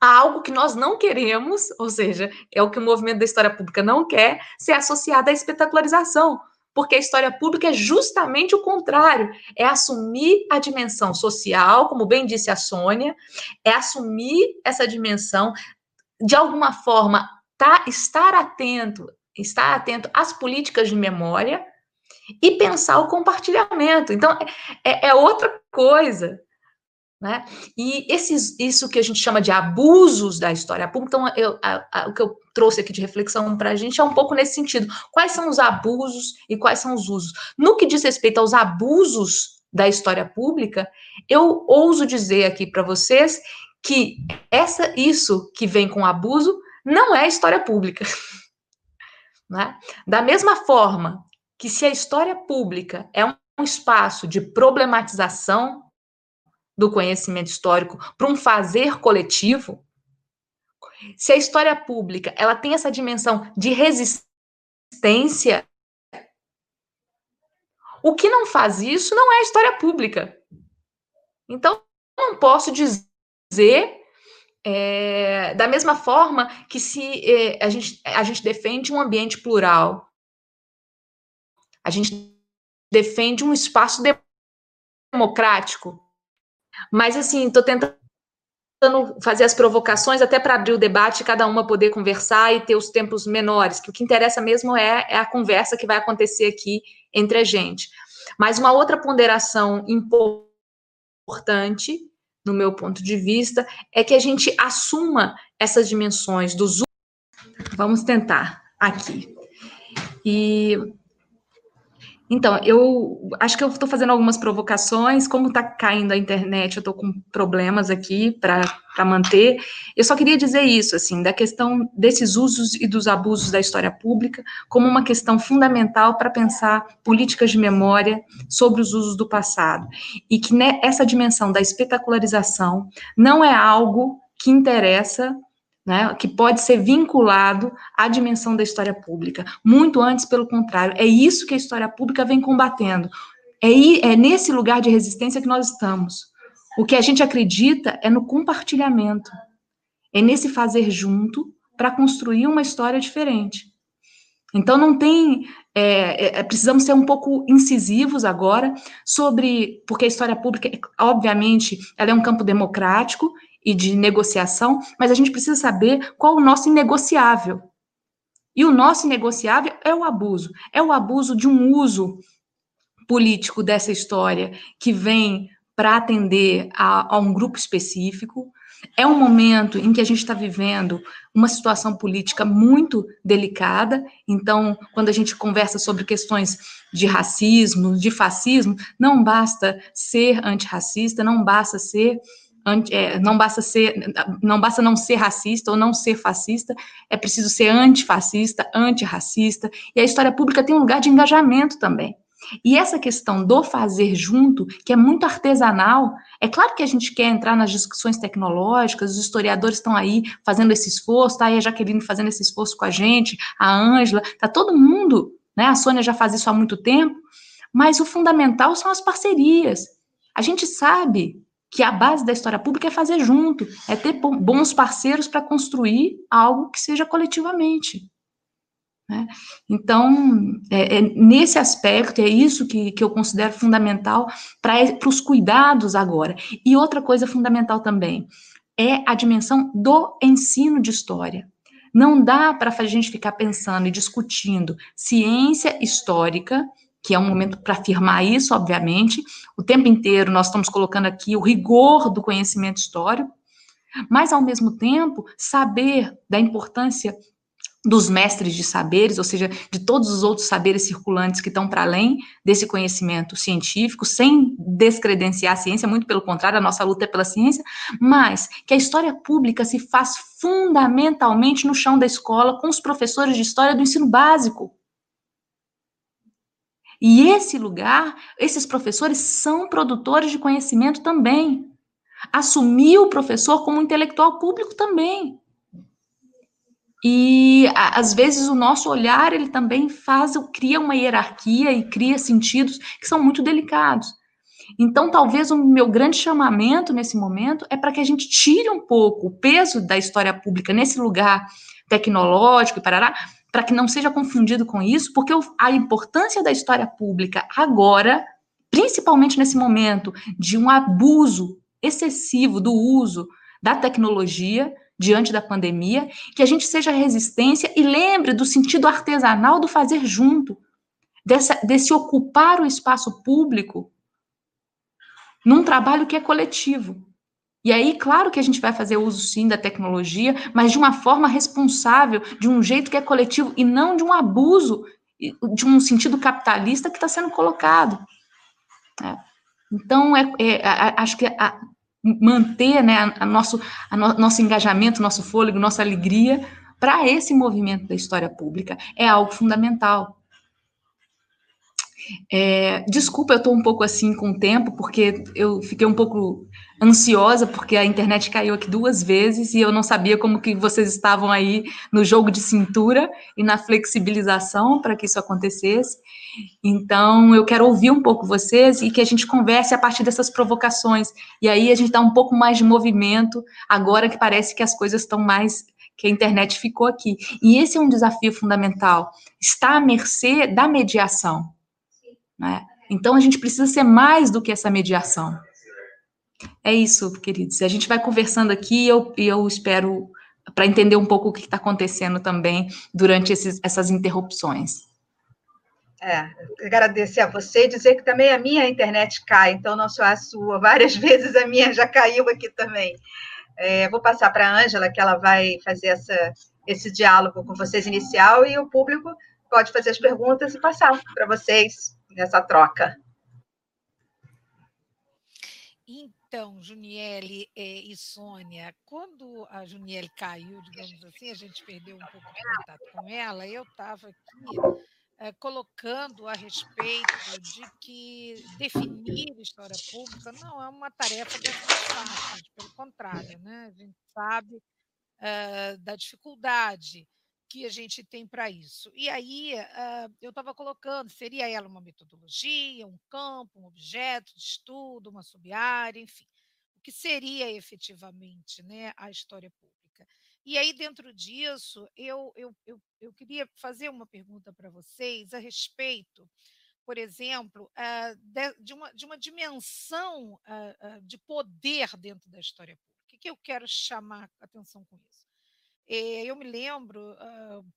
a algo que nós não queremos, ou seja, é o que o movimento da história pública não quer, ser associada à espetacularização, porque a história pública é justamente o contrário, é assumir a dimensão social, como bem disse a Sônia, é assumir essa dimensão, de alguma forma, tá, estar atento, estar atento às políticas de memória e pensar o compartilhamento. Então, é, é outra coisa. Né? E esses, isso que a gente chama de abusos da história pública, então eu, a, a, o que eu trouxe aqui de reflexão para a gente é um pouco nesse sentido. Quais são os abusos e quais são os usos? No que diz respeito aos abusos da história pública, eu ouso dizer aqui para vocês que essa, isso que vem com abuso não é história pública. Né? Da mesma forma que se a história pública é um espaço de problematização do conhecimento histórico para um fazer coletivo, se a história pública ela tem essa dimensão de resistência, o que não faz isso não é história pública. Então, não posso dizer é, da mesma forma que se é, a, gente, a gente defende um ambiente plural, a gente defende um espaço democrático, mas, assim, estou tentando fazer as provocações até para abrir o debate, cada uma poder conversar e ter os tempos menores, que o que interessa mesmo é, é a conversa que vai acontecer aqui entre a gente. Mas uma outra ponderação importante, no meu ponto de vista, é que a gente assuma essas dimensões dos. Vamos tentar aqui. E então, eu acho que eu estou fazendo algumas provocações, como está caindo a internet, eu estou com problemas aqui para manter. Eu só queria dizer isso, assim, da questão desses usos e dos abusos da história pública, como uma questão fundamental para pensar políticas de memória sobre os usos do passado. E que né, essa dimensão da espetacularização não é algo que interessa né, que pode ser vinculado à dimensão da história pública. Muito antes, pelo contrário, é isso que a história pública vem combatendo. É, é nesse lugar de resistência que nós estamos. O que a gente acredita é no compartilhamento, é nesse fazer junto para construir uma história diferente. Então, não tem. É, é, é, precisamos ser um pouco incisivos agora sobre. Porque a história pública, obviamente, ela é um campo democrático e de negociação, mas a gente precisa saber qual o nosso inegociável. E o nosso inegociável é o abuso é o abuso de um uso político dessa história que vem para atender a, a um grupo específico é um momento em que a gente está vivendo uma situação política muito delicada. Então, quando a gente conversa sobre questões de racismo, de fascismo, não basta ser antirracista, não basta ser não basta ser, não basta não ser racista ou não ser fascista, é preciso ser antifascista, antirracista, e a história pública tem um lugar de engajamento também. E essa questão do fazer junto, que é muito artesanal, é claro que a gente quer entrar nas discussões tecnológicas, os historiadores estão aí fazendo esse esforço, tá aí a Jaqueline fazendo esse esforço com a gente, a Ângela, tá todo mundo, né? A Sônia já faz isso há muito tempo, mas o fundamental são as parcerias. A gente sabe que a base da história pública é fazer junto, é ter bons parceiros para construir algo que seja coletivamente. Né? Então, é, é, nesse aspecto, é isso que, que eu considero fundamental para os cuidados agora. E outra coisa fundamental também é a dimensão do ensino de história. Não dá para a gente ficar pensando e discutindo ciência histórica, que é um momento para afirmar isso, obviamente. O tempo inteiro nós estamos colocando aqui o rigor do conhecimento histórico, mas, ao mesmo tempo, saber da importância dos mestres de saberes, ou seja, de todos os outros saberes circulantes que estão para além desse conhecimento científico, sem descredenciar a ciência, muito pelo contrário, a nossa luta é pela ciência, mas que a história pública se faz fundamentalmente no chão da escola, com os professores de história do ensino básico. E esse lugar, esses professores são produtores de conhecimento também. Assumir o professor como intelectual público também. E às vezes o nosso olhar ele também faz, cria uma hierarquia e cria sentidos que são muito delicados. Então, talvez o meu grande chamamento nesse momento é para que a gente tire um pouco o peso da história pública nesse lugar tecnológico e parará, para que não seja confundido com isso, porque a importância da história pública agora, principalmente nesse momento de um abuso excessivo do uso da tecnologia, diante da pandemia, que a gente seja resistência e lembre do sentido artesanal do fazer junto, dessa, desse ocupar o espaço público num trabalho que é coletivo. E aí, claro que a gente vai fazer uso sim da tecnologia, mas de uma forma responsável, de um jeito que é coletivo e não de um abuso, de um sentido capitalista que está sendo colocado. É. Então, é, é, acho que a, manter né, a, a nosso, a no, nosso engajamento, nosso fôlego, nossa alegria para esse movimento da história pública. É algo fundamental. É, desculpa, eu estou um pouco assim com o tempo, porque eu fiquei um pouco ansiosa, porque a internet caiu aqui duas vezes e eu não sabia como que vocês estavam aí no jogo de cintura e na flexibilização para que isso acontecesse. Então, eu quero ouvir um pouco vocês e que a gente converse a partir dessas provocações. E aí a gente dá um pouco mais de movimento, agora que parece que as coisas estão mais que a internet ficou aqui. E esse é um desafio fundamental. Está à mercê da mediação. Né? Então, a gente precisa ser mais do que essa mediação. É isso, queridos. A gente vai conversando aqui e eu, eu espero para entender um pouco o que está acontecendo também durante esses, essas interrupções. É, agradecer a você e dizer que também a minha internet cai, então não só a sua, várias vezes a minha já caiu aqui também. É, vou passar para a Ângela, que ela vai fazer essa, esse diálogo com vocês inicial, e o público pode fazer as perguntas e passar para vocês nessa troca. Então, Juniele e Sônia, quando a Juniele caiu, digamos assim, a gente perdeu um pouco de contato com ela, eu estava aqui é, colocando a respeito de que definir história pública não é uma tarefa fáceis, pelo contrário, né? a gente sabe uh, da dificuldade que a gente tem para isso. E aí uh, eu estava colocando, seria ela uma metodologia, um campo, um objeto de estudo, uma sub-área, enfim, o que seria efetivamente né, a história pública. E aí, dentro disso, eu, eu, eu, eu queria fazer uma pergunta para vocês a respeito, por exemplo, uh, de, uma, de uma dimensão uh, de poder dentro da história pública. O que, eu quero chamar atenção com isso? Eh, eu me lembro,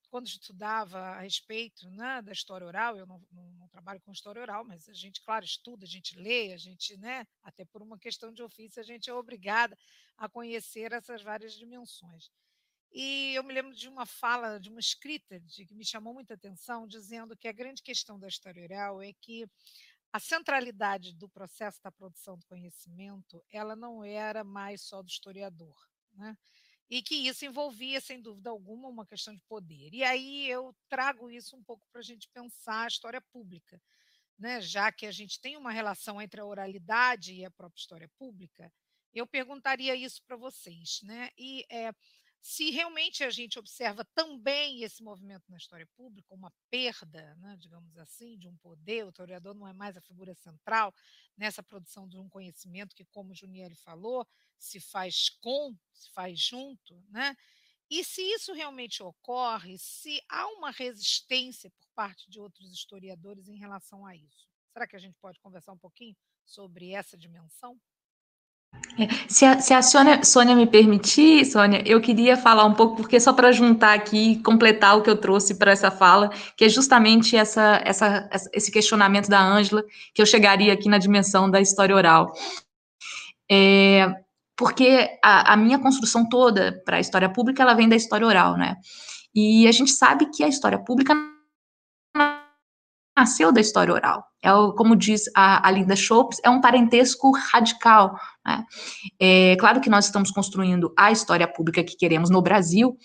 quando estudava a respeito né, da história oral, eu não, não, não, trabalho com história oral, mas a gente, claro, estuda, a gente lê, a gente, né, até por uma questão de ofício, a gente é obrigada a conhecer essas várias dimensões. E eu me lembro de uma fala, de uma escrita de, que me chamou muita atenção, dizendo que a grande questão da história oral é que a centralidade do processo da produção do conhecimento, ela não era mais só do historiador, né? E que isso envolvia, sem dúvida alguma, uma questão de poder. E aí eu trago isso um pouco para a gente pensar a história pública, né? já que a gente tem uma relação entre a oralidade e a própria história pública, eu perguntaria isso para vocês. Né? E é, se realmente a gente observa também esse movimento na história pública, uma perda, né, digamos assim, de um poder, o historiador não é mais a figura central nessa produção de um conhecimento que, como Juniele falou, se faz com, se faz junto, né? E se isso realmente ocorre, se há uma resistência por parte de outros historiadores em relação a isso. Será que a gente pode conversar um pouquinho sobre essa dimensão? Se a, se a Sônia, Sônia, me permitir, Sônia, eu queria falar um pouco, porque só para juntar aqui completar o que eu trouxe para essa fala, que é justamente essa, essa, esse questionamento da Ângela, que eu chegaria aqui na dimensão da história oral. É, porque a, a minha construção toda para a história pública, ela vem da história oral, né? E a gente sabe que a história pública nasceu da história oral. É o, como diz a, a Linda Schoeps, é um parentesco radical. Né? É claro que nós estamos construindo a história pública que queremos no Brasil,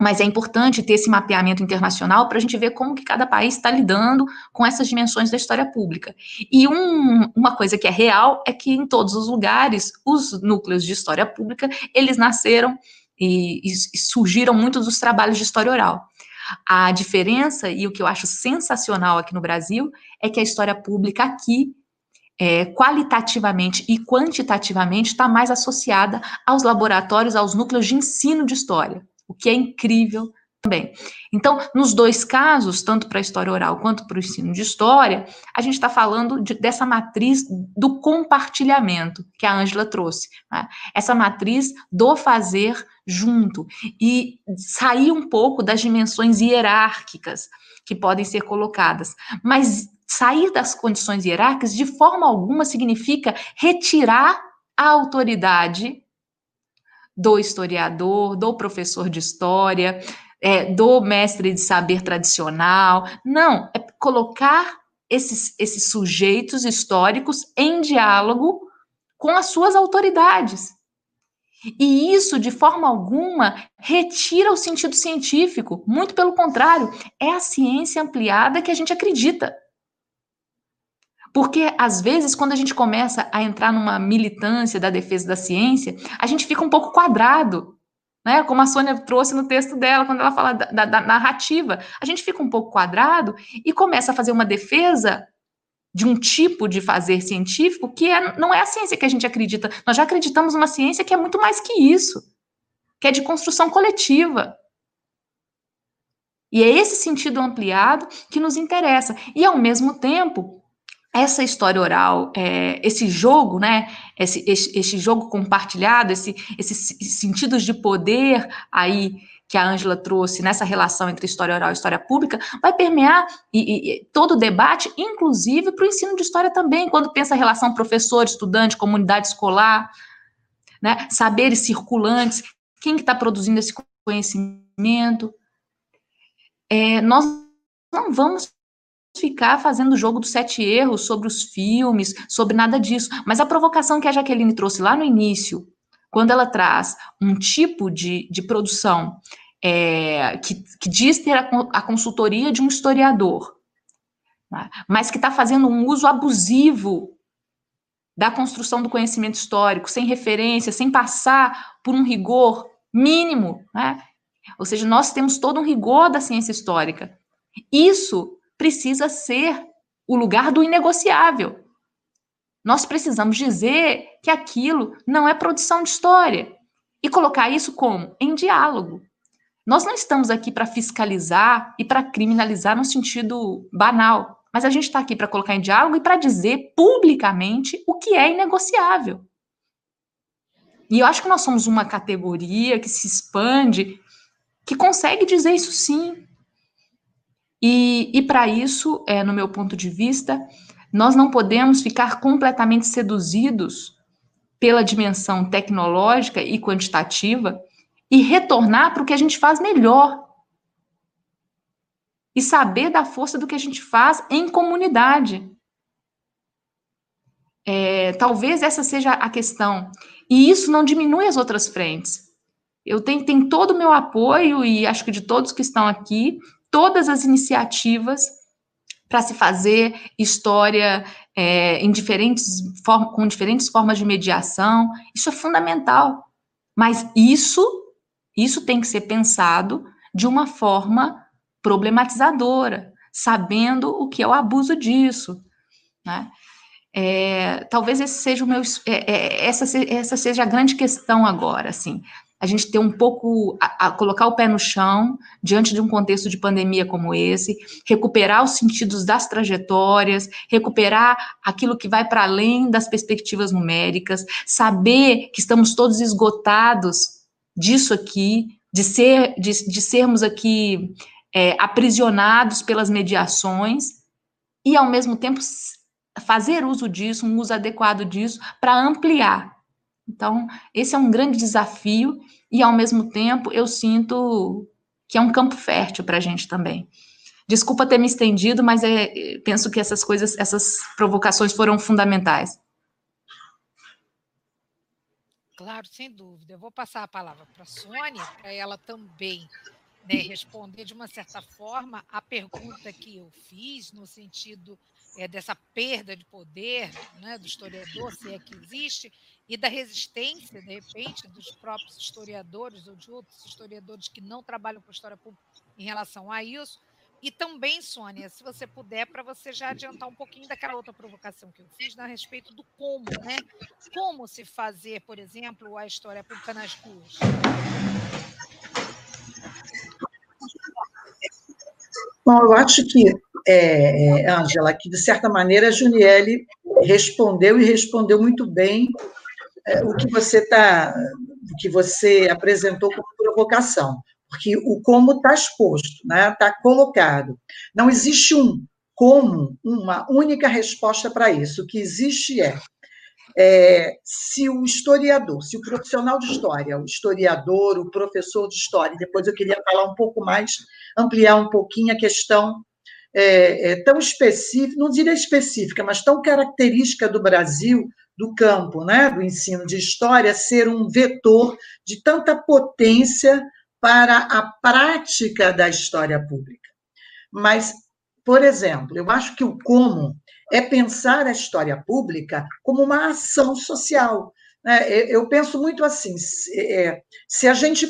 mas é importante ter esse mapeamento internacional para a gente ver como que cada país está lidando com essas dimensões da história pública. E um, uma coisa que é real é que em todos os lugares, os núcleos de história pública, eles nasceram e, e surgiram muitos dos trabalhos de história oral. A diferença, e o que eu acho sensacional aqui no Brasil, é que a história pública aqui, é, qualitativamente e quantitativamente, está mais associada aos laboratórios, aos núcleos de ensino de história, o que é incrível também. Então, nos dois casos, tanto para a história oral quanto para o ensino de história, a gente está falando de, dessa matriz do compartilhamento que a Ângela trouxe. Né? Essa matriz do fazer junto e sair um pouco das dimensões hierárquicas que podem ser colocadas. Mas sair das condições hierárquicas de forma alguma significa retirar a autoridade do historiador, do professor de história, é, do mestre de saber tradicional. Não, é colocar esses, esses sujeitos históricos em diálogo com as suas autoridades. E isso, de forma alguma, retira o sentido científico. Muito pelo contrário, é a ciência ampliada que a gente acredita. Porque, às vezes, quando a gente começa a entrar numa militância da defesa da ciência, a gente fica um pouco quadrado. Né? Como a Sônia trouxe no texto dela, quando ela fala da, da, narrativa. A gente fica um pouco quadrado e começa a fazer uma defesa de um tipo de fazer científico que é, não é a ciência que a gente acredita. Nós já acreditamos numa ciência que é muito mais que isso, que é de construção coletiva. E é esse sentido ampliado que nos interessa. E, ao mesmo tempo, essa história oral, é, esse jogo, né, esse, esse, esse, jogo compartilhado, esse, esses sentidos de poder aí que a Ângela trouxe nessa relação entre história oral e história pública, vai permear e, e, todo o debate, inclusive para o ensino de história também, quando pensa a relação professor, estudante, comunidade escolar, né, saberes circulantes, quem que está produzindo esse conhecimento. É, nós não vamos ficar fazendo o jogo dos sete erros sobre os filmes, sobre nada disso, mas a provocação que a Jaqueline trouxe lá no início, quando ela traz um tipo de, de produção é, que, que, diz ter a, a, consultoria de um historiador, né, mas que está fazendo um uso abusivo da construção do conhecimento histórico, sem referência, sem passar por um rigor mínimo, né? Ou seja, nós temos todo um rigor da ciência histórica. Isso precisa ser o lugar do inegociável. Nós precisamos dizer que aquilo não é produção de história. E colocar isso como? Em diálogo. Nós não estamos aqui para fiscalizar e para criminalizar no sentido banal, mas a gente está aqui para colocar em diálogo e para dizer publicamente o que é inegociável. E eu acho que nós somos uma categoria que se expande, que consegue dizer isso sim. E, e para isso, é, no meu ponto de vista, nós não podemos ficar completamente seduzidos pela dimensão tecnológica e quantitativa e retornar para o que a gente faz melhor. E saber da força do que a gente faz em comunidade. É, talvez essa seja a questão. E isso não diminui as outras frentes. Eu tenho, tenho todo o meu apoio, e acho que de todos que estão aqui, todas as iniciativas para se fazer história é, em diferentes com diferentes formas de mediação. Isso é fundamental. Mas isso, isso tem que ser pensado de uma forma problematizadora, sabendo o que é o abuso disso. Né? É, talvez esse seja o meu, é, é, essa, essa seja a grande questão agora, assim, a gente ter um pouco, a, a, colocar o pé no chão diante de um contexto de pandemia como esse, recuperar os sentidos das trajetórias, recuperar aquilo que vai para além das perspectivas numéricas, saber que estamos todos esgotados disso aqui, de, ser, de, de sermos aqui é, aprisionados pelas mediações e, ao mesmo tempo, fazer uso disso, um uso adequado disso, para ampliar então, esse é um grande desafio e, ao mesmo tempo, eu sinto que é um campo fértil para a gente também. Desculpa ter me estendido, mas é, penso que essas coisas, essas provocações foram fundamentais. Claro, sem dúvida. Eu vou passar a palavra para a Sônia, para ela também né, responder de uma certa forma a pergunta que eu fiz, no sentido é, dessa perda de poder né, do historiador, se é que existe, e da resistência, de repente, dos próprios historiadores ou de outros historiadores que não trabalham com história pública em relação a isso. E também, Sônia, se você puder, para você já adiantar um pouquinho daquela outra provocação que eu fiz a respeito do como, né? Como se fazer, por exemplo, a história pública nas ruas. Bom, eu acho que, é, é, Angela, que de certa maneira a Juniele respondeu e respondeu muito bem é, o que você tá, o que você apresentou como provocação, porque o como está exposto, né? Está colocado. Não existe um como uma única resposta para isso. O que existe é, é, se o historiador, se o profissional de história, o historiador, o professor de história, depois eu queria falar um pouco mais, ampliar um pouquinho a questão é, é, tão específica, não diria específica, mas tão característica do Brasil, do campo, né, do ensino de história, ser um vetor de tanta potência para a prática da história pública. Mas, por exemplo, eu acho que o como é pensar a história pública como uma ação social. Né? Eu penso muito assim: é, se a gente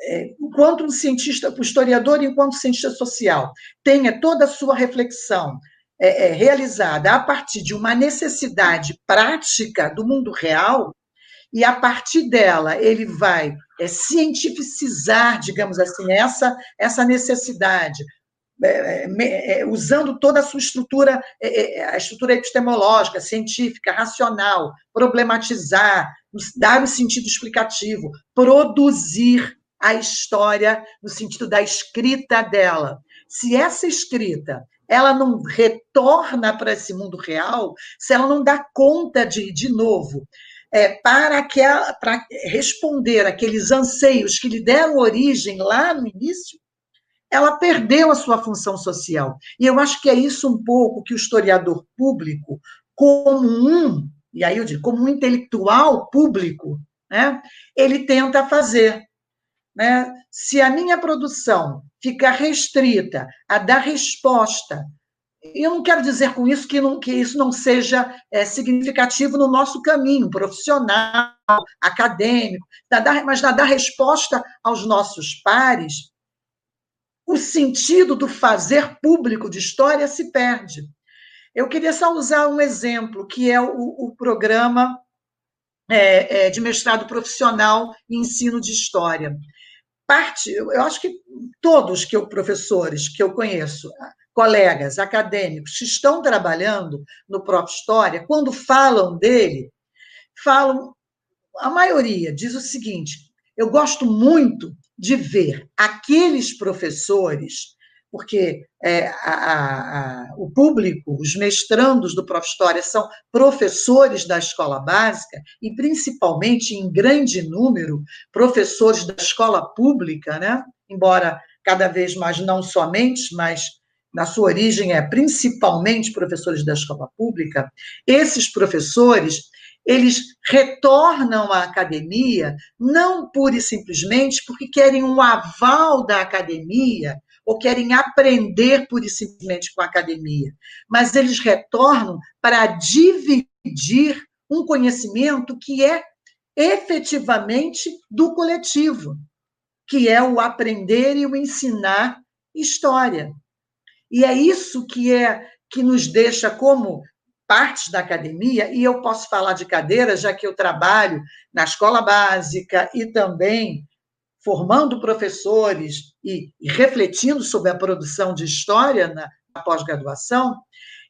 é, enquanto um cientista, o historiador, enquanto cientista social, tenha toda a sua reflexão é, é, realizada a partir de uma necessidade prática do mundo real, e a partir dela ele vai é, cientificizar, digamos assim, essa, essa necessidade, é, é, é, usando toda a sua estrutura, a estrutura epistemológica, científica, racional, problematizar, dar o um sentido explicativo, produzir a história no sentido da escrita dela. Se essa escrita ela não retorna para esse mundo real, se ela não dá conta de, de novo, é, para, ela, para responder aqueles anseios que lhe deram origem lá no início, ela perdeu a sua função social. E eu acho que é isso um pouco que o historiador público, como um, e aí eu digo, como um intelectual público, né, ele tenta fazer. Né? Se a minha produção ficar restrita a dar resposta eu não quero dizer com isso que, não, que isso não seja é, significativo no nosso caminho profissional, acadêmico, mas na dar resposta aos nossos pares, o sentido do fazer público de história se perde. Eu queria só usar um exemplo, que é o, o programa é, é, de mestrado profissional em ensino de história. Parte, eu acho que todos que eu, professores que eu conheço, colegas acadêmicos que estão trabalhando no próprio História, quando falam dele, falam, a maioria diz o seguinte: eu gosto muito de ver aqueles professores porque é, a, a, o público, os mestrandos do Prof. História são professores da escola básica e, principalmente, em grande número, professores da escola pública, né? embora cada vez mais não somente, mas na sua origem é principalmente professores da escola pública, esses professores eles retornam à academia não pura e simplesmente porque querem um aval da academia ou querem aprender pura e simplesmente com a academia, mas eles retornam para dividir um conhecimento que é efetivamente do coletivo, que é o aprender e o ensinar história. E é isso que é que nos deixa como partes da academia, e eu posso falar de cadeira, já que eu trabalho na escola básica e também formando professores e, refletindo sobre a produção de história na, na pós-graduação,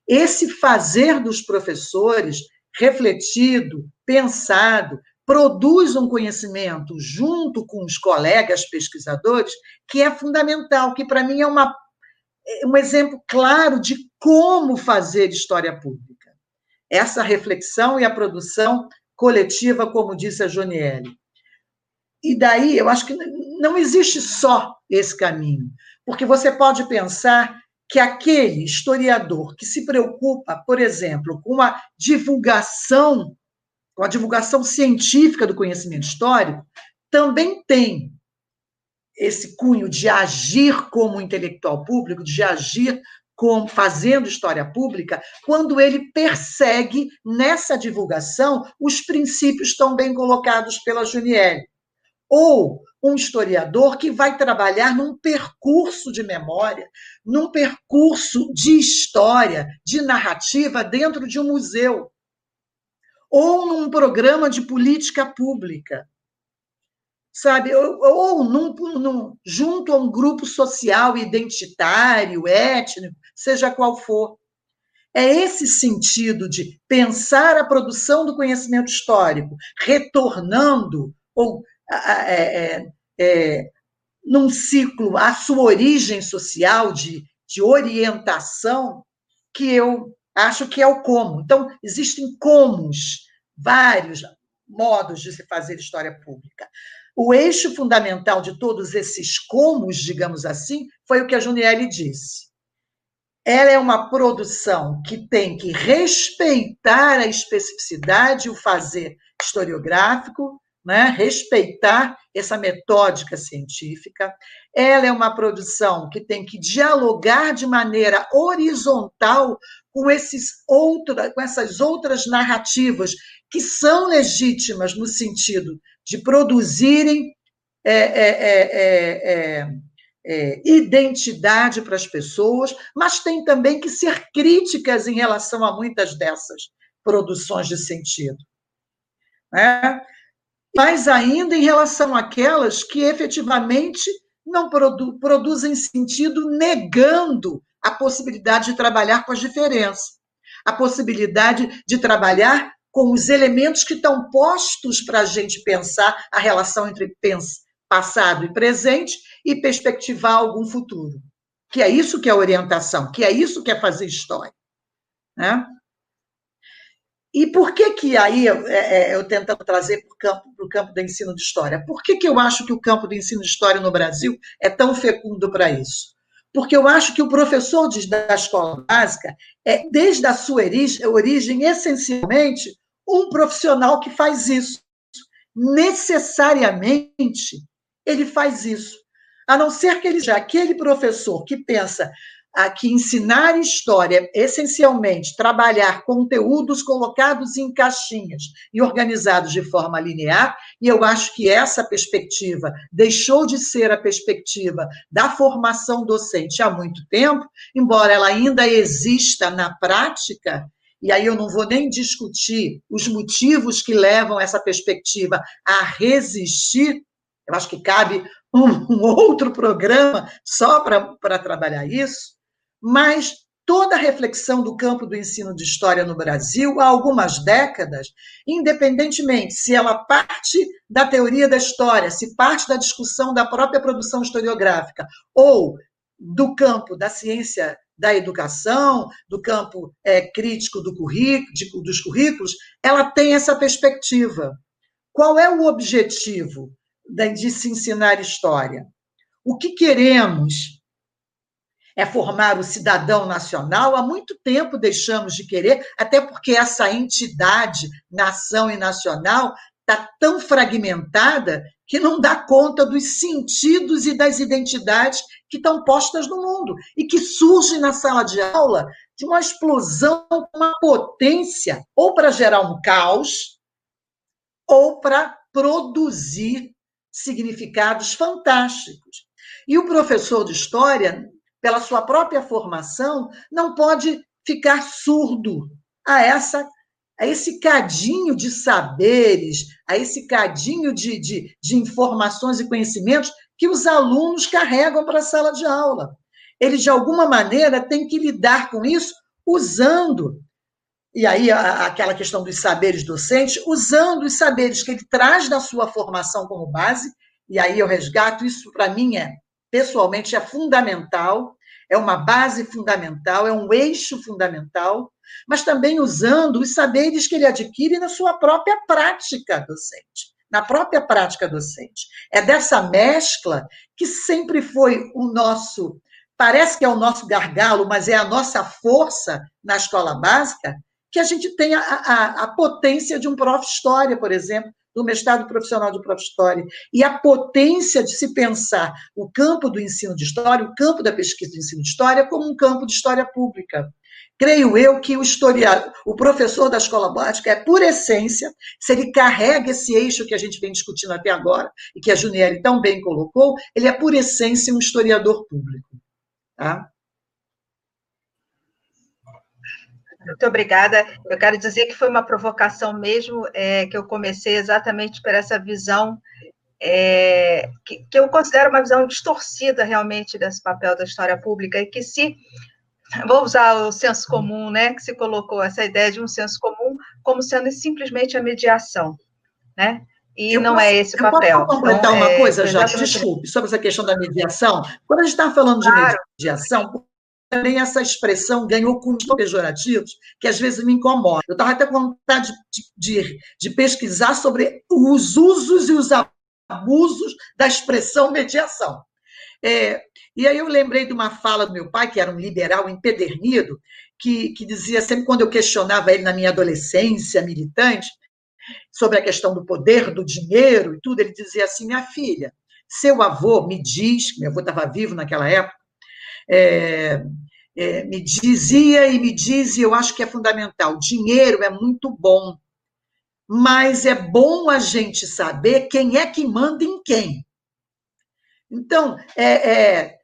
esse fazer dos professores refletido, pensado, produz um conhecimento junto com os colegas pesquisadores que é fundamental, que para mim é uma, é um exemplo claro de como fazer história pública. Essa reflexão e a produção coletiva, como disse a Joniele. E daí, eu acho que não existe só esse caminho, porque você pode pensar que aquele historiador que se preocupa, por exemplo, com a divulgação, com a divulgação científica do conhecimento histórico, também tem esse cunho de agir como intelectual público, de agir como fazendo história pública, quando ele persegue nessa divulgação os princípios tão bem colocados pela Junielle ou um historiador que vai trabalhar num percurso de memória, num percurso de história, de narrativa dentro de um museu, ou num programa de política pública, sabe? Ou, ou num, num, junto a um grupo social identitário, étnico, seja qual for. É esse sentido de pensar a produção do conhecimento histórico retornando ou é, é, é, num ciclo, a sua origem social de, de orientação, que eu acho que é o como. Então, existem comos, vários modos de se fazer história pública. O eixo fundamental de todos esses comos, digamos assim, foi o que a Juniele disse. Ela é uma produção que tem que respeitar a especificidade, o fazer historiográfico, né, respeitar essa metódica científica. Ela é uma produção que tem que dialogar de maneira horizontal com, esses outra, com essas outras narrativas que são legítimas no sentido de produzirem é, é, é, é, identidade para as pessoas, mas tem também que ser críticas em relação a muitas dessas produções de sentido. Né? Mais ainda em relação àquelas que efetivamente não produ produzem sentido, negando a possibilidade de trabalhar com as diferenças, a possibilidade de trabalhar com os elementos que estão postos para a gente pensar a relação entre passado e presente e perspectivar algum futuro. Que é isso que é orientação, que é isso que é fazer história. Né? E por que que aí eu, é, é eu tento trazer para o campo, campo do ensino de história? Por que, que eu acho que o campo do ensino de história no Brasil é tão fecundo para isso? Porque eu acho que o professor de, da escola básica é, desde a sua origem, origem, essencialmente, um profissional que faz isso. Necessariamente, ele faz isso. A não ser que ele já, aquele professor que pensa que ensinar história, essencialmente, trabalhar conteúdos colocados em caixinhas e organizados de forma linear, e eu acho que essa perspectiva deixou de ser a perspectiva da formação docente há muito tempo, embora ela ainda exista na prática, e aí eu não vou nem discutir os motivos que levam essa perspectiva a resistir, eu acho que cabe um, um outro programa só para trabalhar isso, mas toda a reflexão do campo do ensino de história no Brasil há algumas décadas, independentemente se ela parte da teoria da história, se parte da discussão da própria produção historiográfica ou do campo da ciência da educação, do campo é, crítico do currículo, de, dos currículos, ela tem essa perspectiva. Qual é o objetivo de se ensinar história? O que queremos é formar o cidadão nacional. Há muito tempo deixamos de querer, até porque essa entidade, nação e nacional, está tão fragmentada que não dá conta dos sentidos e das identidades que estão postas no mundo e que surgem na sala de aula de uma explosão, uma potência, ou para gerar um caos, ou para produzir significados fantásticos. E o professor de história pela sua própria formação, não pode ficar surdo a essa a esse cadinho de saberes, a esse cadinho de, de, de informações e conhecimentos que os alunos carregam para a sala de aula. Ele, de alguma maneira, tem que lidar com isso usando, e aí aquela questão dos saberes docentes, usando os saberes que ele traz da sua formação como base, e aí eu resgato, isso para mim é pessoalmente, é fundamental, é uma base fundamental, é um eixo fundamental, mas também usando os saberes que ele adquire na sua própria prática docente. Na própria prática docente. É dessa mescla que sempre foi o nosso. Parece que é o nosso gargalo, mas é a nossa força na escola básica, que a gente tem a, a, a potência de um prof. História, por exemplo, do mestrado profissional de Prof. História, e a potência de se pensar o campo do ensino de história, o campo da pesquisa do ensino de história, como um campo de história pública. Creio eu que o historiador, o professor da escola básica é, por essência, se ele carrega esse eixo que a gente vem discutindo até agora, e que a Juniele tão bem colocou, ele é, por essência, um historiador público. Tá? Muito obrigada. Eu quero dizer que foi uma provocação mesmo, é, que eu comecei exatamente por essa visão, é, que, que, eu considero uma visão distorcida realmente desse papel da história pública, e que se. Vou usar o senso comum, né? Que se colocou essa ideia de um senso comum como sendo simplesmente a mediação, né? E eu não é posso, é esse o papel. Posso completar então, uma é, coisa, já? Desculpe, sobre essa questão da mediação. Quando a gente está falando de claro. mediação, também essa expressão ganhou cunhos pejorativos que às vezes me incomodam. Eu estava até com vontade de, de, de, pesquisar sobre os usos e os abusos da expressão mediação. É, e aí eu lembrei de uma fala do meu pai, que era um liberal empedernido, que, que dizia sempre, quando eu questionava ele na minha adolescência militante, sobre a questão do poder, do dinheiro e tudo, ele dizia assim: minha filha, seu avô me diz, meu avô estava vivo naquela época, é, é, me dizia e me diz, e eu acho que é fundamental: dinheiro é muito bom, mas é bom a gente saber quem é que manda em quem. Então, é, é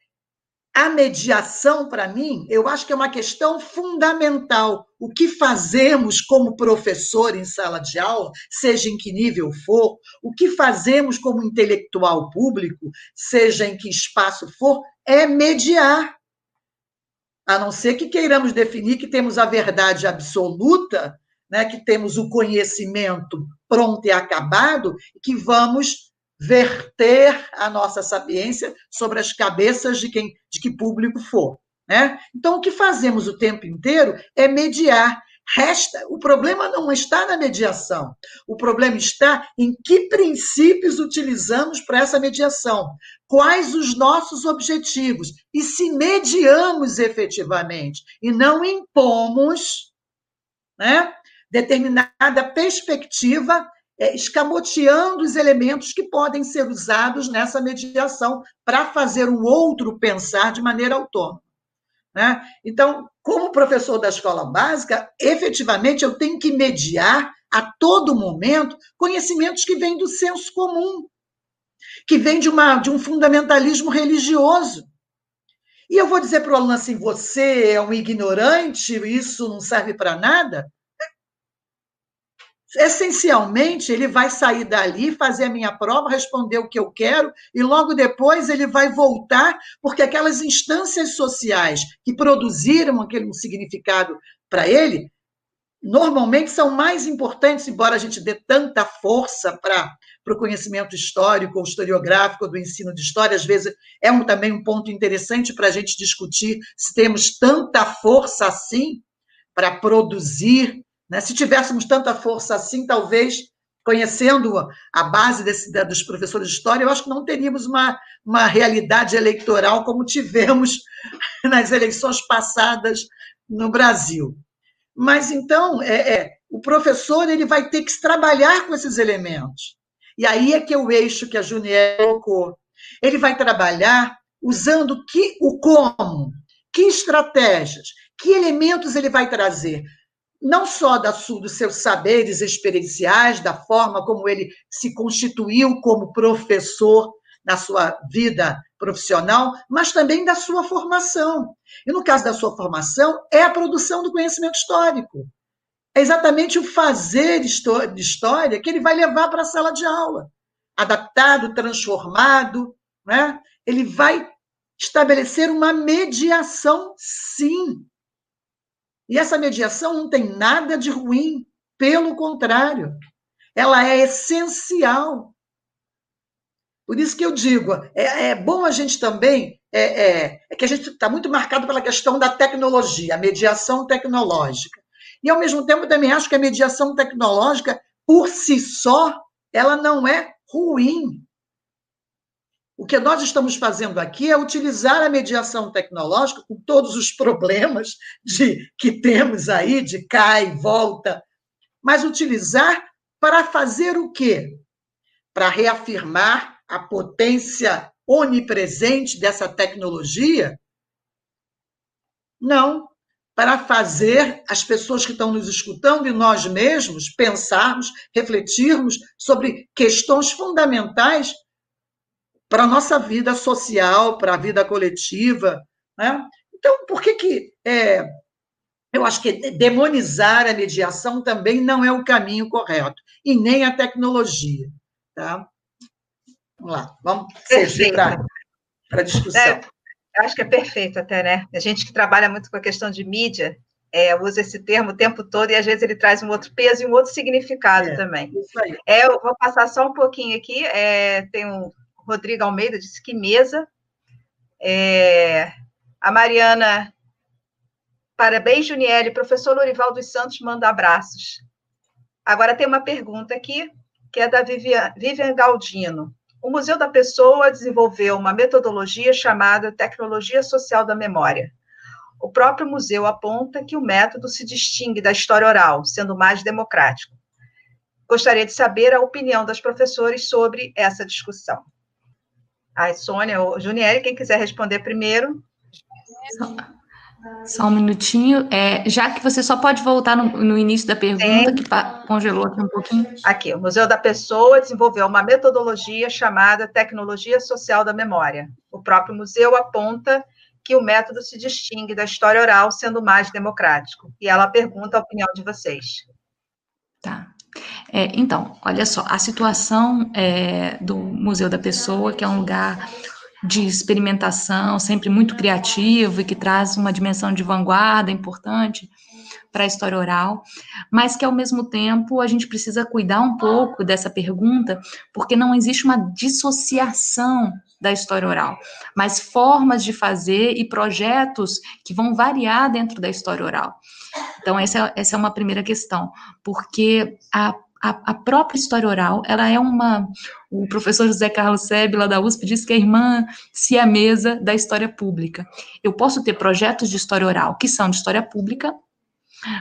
a mediação, para mim, eu acho que é uma questão fundamental. O que fazemos como professor em sala de aula, seja em que nível for, o que fazemos como intelectual público, seja em que espaço for, é mediar a não ser que queiramos definir que temos a verdade absoluta, né, que temos o conhecimento pronto e acabado, que vamos verter a nossa sapiência sobre as cabeças de quem, de que público for. Né? Então, o que fazemos o tempo inteiro é mediar. Resta, o problema não está na mediação. O problema está em que princípios utilizamos para essa mediação quais os nossos objetivos e se mediamos efetivamente e não impomos né, determinada perspectiva, é, escamoteando os elementos que podem ser usados nessa mediação para fazer o outro pensar de maneira autônoma. Né? Então, como professor da escola básica, efetivamente eu tenho que mediar a todo momento conhecimentos que vêm do senso comum, que vem de, uma, de um fundamentalismo religioso. E eu vou dizer para o aluno assim: você é um ignorante, isso não serve para nada? Essencialmente, ele vai sair dali, fazer a minha prova, responder o que eu quero, e logo depois ele vai voltar, porque aquelas instâncias sociais que produziram aquele significado para ele, normalmente são mais importantes, embora a gente dê tanta força para o conhecimento histórico ou historiográfico do ensino de história, às vezes é um, também um ponto interessante para a gente discutir se temos tanta força assim para produzir. Né? Se tivéssemos tanta força assim, talvez, conhecendo a base desse, dos professores de história, eu acho que não teríamos uma, uma realidade eleitoral como tivemos nas eleições passadas no Brasil. Mas então, é, é, o professor ele vai ter que trabalhar com esses elementos. E aí é que é o eixo que a Juniel colocou. Ele vai trabalhar usando que, o como, que estratégias, que elementos ele vai trazer, não só da dos seus saberes experienciais, da forma como ele se constituiu como professor na sua vida profissional, mas também da sua formação. E no caso da sua formação, é a produção do conhecimento histórico. É exatamente o fazer de história que ele vai levar para a sala de aula. Adaptado, transformado, né? ele vai estabelecer uma mediação, sim. E essa mediação não tem nada de ruim, pelo contrário, ela é essencial por isso que eu digo, é, é bom a gente também, é, é, é que a gente está muito marcado pela questão da tecnologia, a mediação tecnológica. E, ao mesmo tempo, também acho que a mediação tecnológica, por si só, ela não é ruim. O que nós estamos fazendo aqui é utilizar a mediação tecnológica, com todos os problemas de, que temos aí, de cai, volta, mas utilizar para fazer o quê? Para reafirmar a potência onipresente dessa tecnologia? Não. Para fazer as pessoas que estão nos escutando e nós mesmos pensarmos, refletirmos sobre questões fundamentais para a nossa vida social, para a vida coletiva. Né? Então, por que, que é, eu acho que demonizar a mediação também não é o caminho correto, e nem a tecnologia. Tá? Vamos lá, vamos servir para a discussão. É, eu acho que é perfeito até, né? A gente que trabalha muito com a questão de mídia, é, usa esse termo o tempo todo e às vezes ele traz um outro peso e um outro significado é, também. Isso aí. É, eu vou passar só um pouquinho aqui. É, tem o Rodrigo Almeida, disse que mesa. É, a Mariana, parabéns, Juniele. Professor Lorival dos Santos manda abraços. Agora tem uma pergunta aqui, que é da Vivian, Vivian Galdino. O Museu da Pessoa desenvolveu uma metodologia chamada Tecnologia Social da Memória. O próprio museu aponta que o método se distingue da história oral, sendo mais democrático. Gostaria de saber a opinião das professores sobre essa discussão. Ai, Sônia ou Junieri, quem quiser responder primeiro. Só um minutinho. É, já que você só pode voltar no, no início da pergunta, Sim. que congelou aqui um pouquinho. Aqui, o Museu da Pessoa desenvolveu uma metodologia chamada Tecnologia Social da Memória. O próprio museu aponta que o método se distingue da história oral, sendo mais democrático. E ela pergunta a opinião de vocês. Tá. É, então, olha só, a situação é, do Museu da Pessoa, que é um lugar de experimentação, sempre muito criativo e que traz uma dimensão de vanguarda importante para a história oral, mas que ao mesmo tempo a gente precisa cuidar um pouco dessa pergunta, porque não existe uma dissociação da história oral, mas formas de fazer e projetos que vão variar dentro da história oral. Então, essa é, essa é uma primeira questão, porque a a, a, própria história oral, ela é uma. O professor José Carlos Sebe, lá da USP, diz que é a irmã da história pública. Eu posso ter projetos de história oral que são de história pública,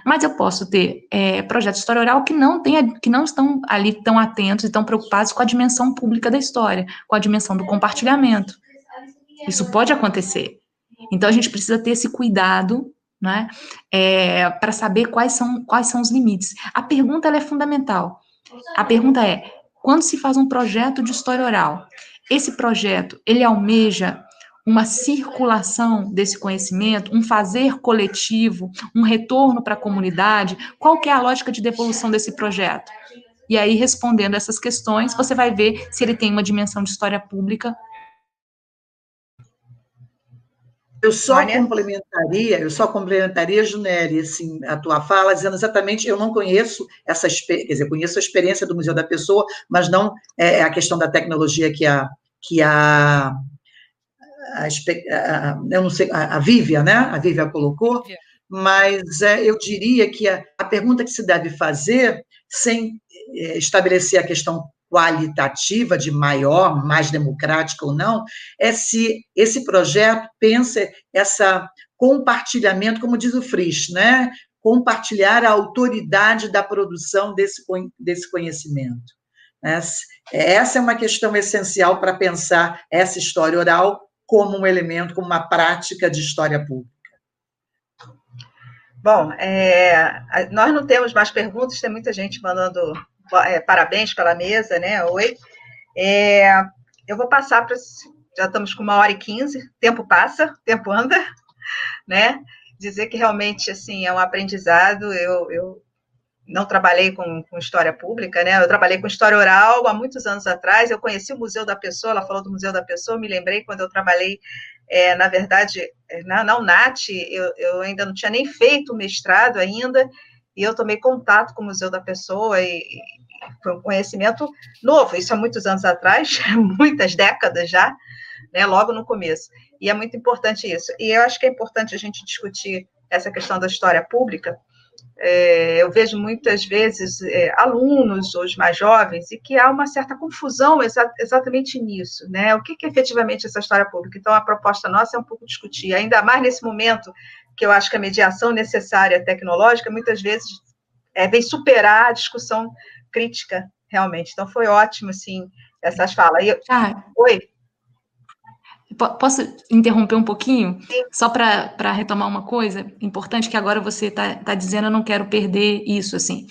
mas eu posso ter é, projetos de história oral que não, tem, que não estão ali tão atentos e tão preocupados com a dimensão pública da história, com a dimensão do compartilhamento. Isso pode acontecer. Então a gente precisa ter esse cuidado né? É, para saber quais são, quais são os limites. A pergunta é fundamental. A pergunta é: quando se faz um projeto de história oral, esse projeto ele almeja uma circulação desse conhecimento, um fazer coletivo, um retorno para a comunidade? Qual que é a lógica de devolução desse projeto? E aí, respondendo essas questões, você vai ver se ele tem uma dimensão de história pública Eu só complementaria, eu só complementaria, Junelli, assim, a tua fala, dizendo exatamente, eu não conheço essa, quer dizer, conheço a experiência do Museu da Pessoa, mas não é, é a questão da tecnologia que a, que a, a, a eu não sei, a, a Vívia, né, a Vívia colocou, mas é, eu diria que a, a pergunta que se deve fazer, sem é, estabelecer a questão qualitativa de maior, mais democrática ou não, é se esse projeto pensa essa compartilhamento, como diz o Frisch, né? Compartilhar a autoridade da produção desse, desse conhecimento. Né? Essa é uma questão essencial para pensar essa história oral como um elemento, como uma prática de história pública. Bom, é, nós não temos mais perguntas, tem muita gente mandando é, parabéns pela mesa, né? Oi. É, eu vou passar para. Já estamos com uma hora e quinze, tempo passa, tempo anda, né? Dizer que realmente assim é um aprendizado. Eu, eu não trabalhei com, com, história pública, né? Eu trabalhei com história oral há muitos anos atrás. Eu conheci o Museu da Pessoa, ela falou do Museu da Pessoa, me lembrei quando eu trabalhei, é, na verdade, na, na UNAT, eu, eu ainda não tinha nem feito o mestrado ainda, e eu tomei contato com o Museu da Pessoa e, e foi um conhecimento novo, isso há muitos anos atrás, muitas décadas já, né, logo no começo. E é muito importante isso. E eu acho que é importante a gente discutir essa questão da história pública. É, eu vejo muitas vezes é, alunos, os mais jovens, e que há uma certa confusão exa exatamente nisso, né? O que, que é efetivamente essa história pública? Então, a proposta nossa é um pouco discutir, ainda mais nesse momento que eu acho que a mediação necessária tecnológica muitas vezes é, vem superar a discussão crítica, realmente. Então, foi ótimo, assim, essas falas. Eu... Ah, Oi? Posso interromper um pouquinho? Sim. Só para retomar uma coisa importante que agora você está tá dizendo, eu não quero perder isso, assim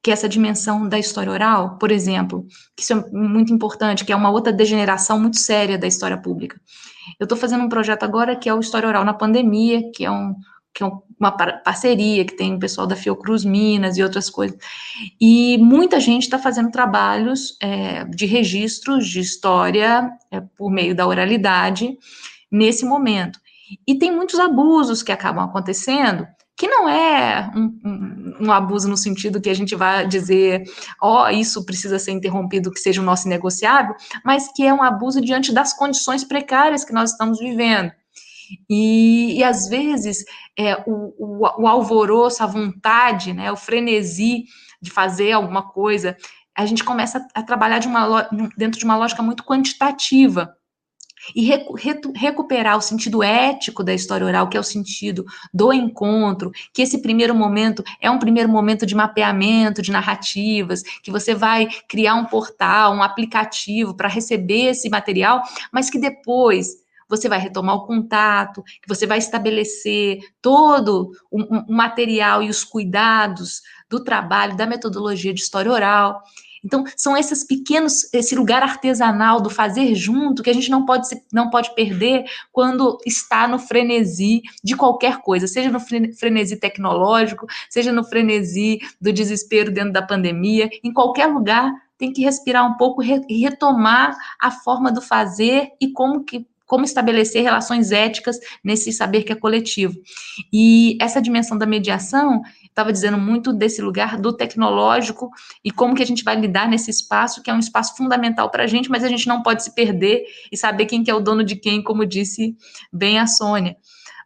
que é essa dimensão da história oral, por exemplo, que isso é muito importante, que é uma outra degeneração muito séria da história pública. Eu estou fazendo um projeto agora que é o História Oral na Pandemia, que é um, que é uma parceria que tem o pessoal da Fiocruz Minas e outras coisas. E muita gente está fazendo trabalhos é, de registros de história é, por meio da oralidade nesse momento. E tem muitos abusos que acabam acontecendo, que não é um, um, um, abuso no sentido que a gente vai dizer, ó, oh, isso precisa ser interrompido, que seja o nosso negociável, mas que é um abuso diante das condições precárias que nós estamos vivendo. E, e às vezes é, o, o, o, alvoroço, a vontade, né, o frenesi de fazer alguma coisa, a gente começa a, trabalhar de uma, dentro de uma lógica muito quantitativa. E recu recuperar o sentido ético da história oral, que é o sentido do encontro, que esse primeiro momento é um primeiro momento de mapeamento de narrativas, que você vai criar um portal, um aplicativo para receber esse material, mas que depois você vai retomar o contato, que você vai estabelecer todo o, o material e os cuidados do trabalho, da metodologia de história oral. Então, são esses pequenos, esse lugar artesanal do fazer junto que a gente não pode, não pode perder quando está no frenesi de qualquer coisa, seja no frenesi tecnológico, seja no frenesi do desespero dentro da pandemia, em qualquer lugar tem que respirar um pouco e retomar a forma do fazer e como que como estabelecer relações éticas nesse saber que é coletivo. E essa dimensão da mediação, estava dizendo muito desse lugar do tecnológico e como que a gente vai lidar nesse espaço, que é um espaço fundamental para a gente, mas a gente não pode se perder e saber quem que é o dono de quem, como disse bem a Sônia.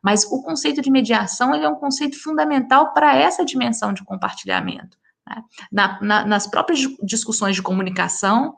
Mas o conceito de mediação ele é um conceito fundamental para essa dimensão de compartilhamento. Né? Na, na, nas próprias discussões de comunicação,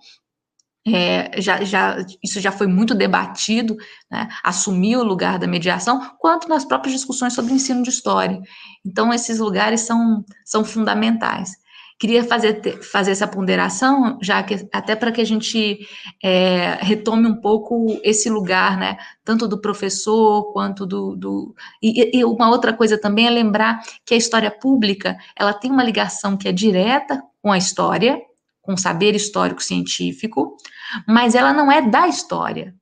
é, já, já, isso já foi muito debatido, né, assumir o lugar da mediação, quanto nas próprias discussões sobre ensino de história. Então, esses lugares são, são fundamentais. Queria fazer, fazer essa ponderação, já que até para que a gente é, retome um pouco esse lugar, né, tanto do professor quanto do. do e, e uma outra coisa também é lembrar que a história pública ela tem uma ligação que é direta com a história, com o saber histórico científico, mas ela não é da história.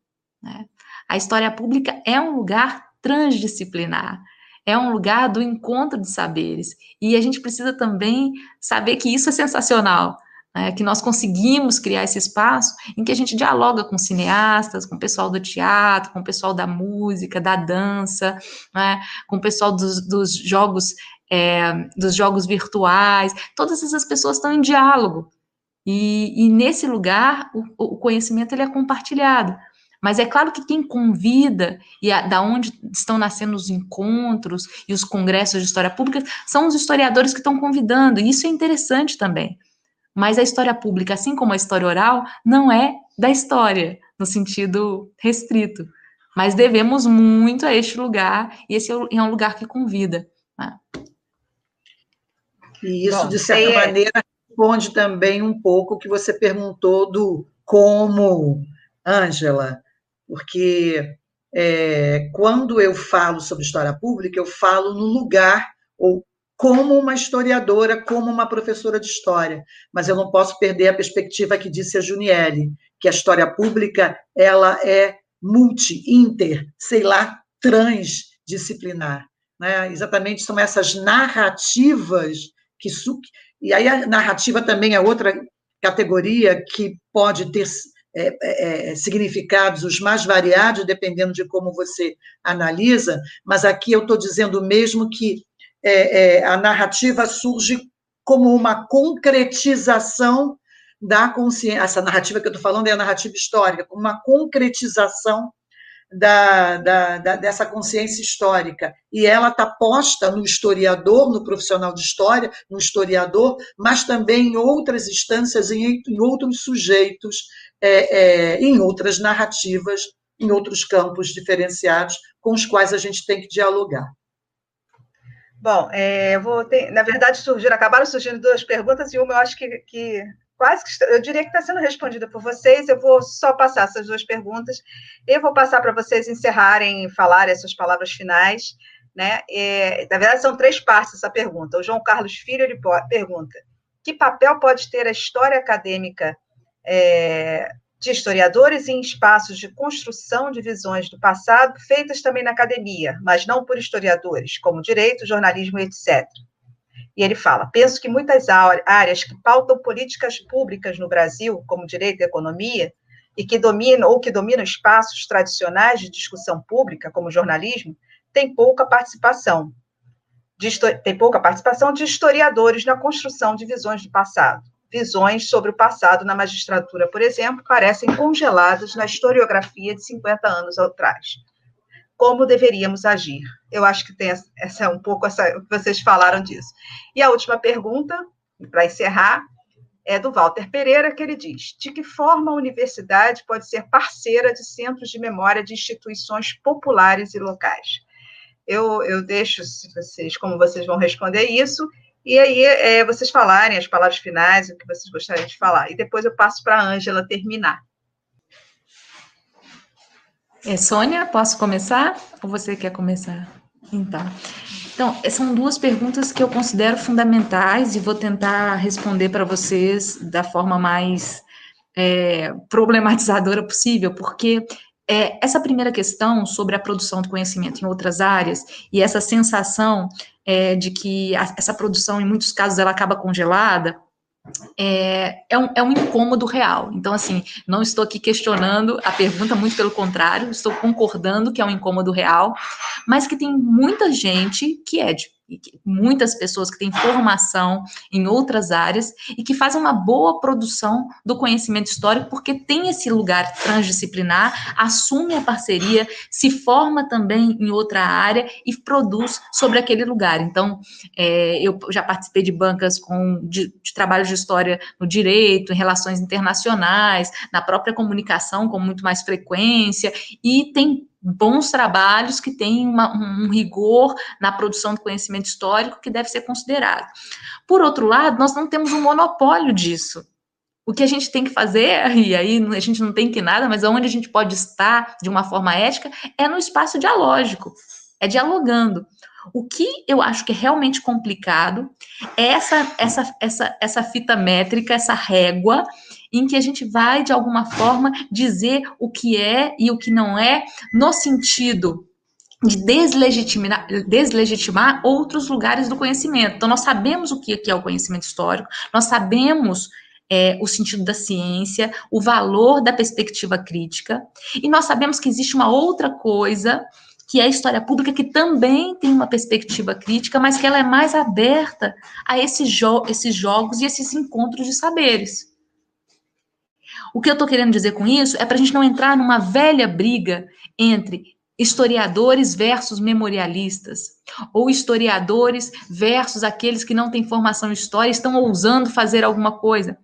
Né? A história pública é um lugar transdisciplinar, é um lugar do encontro de saberes. E a gente precisa também saber que isso é sensacional, né, que nós conseguimos criar esse espaço em que a gente dialoga com cineastas, com o pessoal do teatro, com o pessoal da música, da dança, né, com o pessoal dos, dos jogos é, dos jogos virtuais, todas essas pessoas estão em diálogo. E, e nesse lugar, o, o, conhecimento ele é compartilhado. Mas é claro que quem convida e a, da onde estão nascendo os encontros e os congressos de história pública são os historiadores que estão convidando, e isso é interessante também. Mas a história pública, assim como a história oral, não é da história, no sentido restrito. Mas devemos muito a este lugar, e esse é um lugar que convida. Né? E isso, Bom, de certa é... responde também um pouco o que você perguntou do como, Ângela, porque é, quando eu falo sobre história pública, eu falo no lugar, ou como uma historiadora, como uma professora de história, mas eu não posso perder a perspectiva que disse a Juniele, que a história pública ela é multi, inter, sei lá, transdisciplinar. Né? Exatamente são essas narrativas que e aí a narrativa também é outra categoria que pode ter é, é, é, significados os mais variados, dependendo de como você analisa, mas aqui eu estou dizendo mesmo que é, é, a narrativa surge como uma concretização da consciência. Essa narrativa que eu estou falando é a narrativa histórica, como uma concretização da, da, da, dessa consciência histórica. E ela está posta no historiador, no profissional de história, no historiador, mas também em outras instâncias, em, em outros sujeitos, é, é, em outras narrativas, em outros campos diferenciados com os quais a gente tem que dialogar. Bom, é, vou ter, na verdade, surgiram, acabaram surgindo duas perguntas, e uma eu acho que, que quase que eu diria que está sendo respondida por vocês. Eu vou só passar essas duas perguntas. Eu vou passar para vocês encerrarem, falarem essas palavras finais. Né? É, na verdade, são três partes essa pergunta. O João Carlos Filho ele pergunta: que papel pode ter a história acadêmica é, de historiadores em espaços de construção de visões do passado, feitas também na academia, mas não por historiadores, como direito, jornalismo, etc. E ele fala: penso que muitas áreas que pautam políticas públicas no Brasil, como direito e economia, e que dominam ou que dominam espaços tradicionais de discussão pública, como jornalismo, têm pouca participação. Tem pouca participação de historiadores na construção de visões do passado. Visões sobre o passado na magistratura, por exemplo, parecem congeladas na historiografia de 50 anos atrás como deveríamos agir. Eu acho que tem essa um pouco essa vocês falaram disso. E a última pergunta, para encerrar, é do Walter Pereira, que ele diz: de que forma a universidade pode ser parceira de centros de memória de instituições populares e locais? Eu, eu deixo vocês, como vocês vão responder isso, e aí é, vocês falarem as palavras finais, o que vocês gostariam de falar. E depois eu passo para a Ângela terminar. É, Sônia, posso começar? Ou você quer começar? Então, então, são duas perguntas que eu considero fundamentais e vou tentar responder para vocês da forma mais é, problematizadora possível, porque é, essa primeira questão sobre a produção do conhecimento em outras áreas e essa sensação é, de que a, essa produção, em muitos casos, ela acaba congelada, é, é, um, é um incômodo real. Então, assim, não estou aqui questionando a pergunta, muito pelo contrário, estou concordando que é um incômodo real, mas que tem muita gente que é de muitas pessoas que têm formação em outras áreas e que fazem uma boa produção do conhecimento histórico, porque tem esse lugar transdisciplinar, assume a parceria, se forma também em outra área e produz sobre aquele lugar. Então, é, eu já participei de bancas com de, de trabalho de história no direito, em relações internacionais, na própria comunicação com muito mais frequência, e tem bons trabalhos que têm uma, um rigor na produção do conhecimento histórico que deve ser considerado. Por outro lado, nós não temos um monopólio disso. O que a gente tem que fazer, e aí a gente não tem que nada, mas onde a gente pode estar de uma forma ética, é no espaço dialógico, é dialogando. O que eu acho que é realmente complicado é essa, essa, essa, essa fita métrica, essa régua em que a gente vai, de alguma forma, dizer o que é e o que não é, no sentido de deslegitimar, deslegitimar outros lugares do conhecimento. Então, nós sabemos o que é o conhecimento histórico, nós sabemos é, o sentido da ciência, o valor da perspectiva crítica, e nós sabemos que existe uma outra coisa, que é a história pública, que também tem uma perspectiva crítica, mas que ela é mais aberta a esses, jo esses jogos e esses encontros de saberes. O que eu estou querendo dizer com isso é para a gente não entrar numa velha briga entre historiadores versus memorialistas, ou historiadores versus aqueles que não têm formação em história e estão ousando fazer alguma coisa.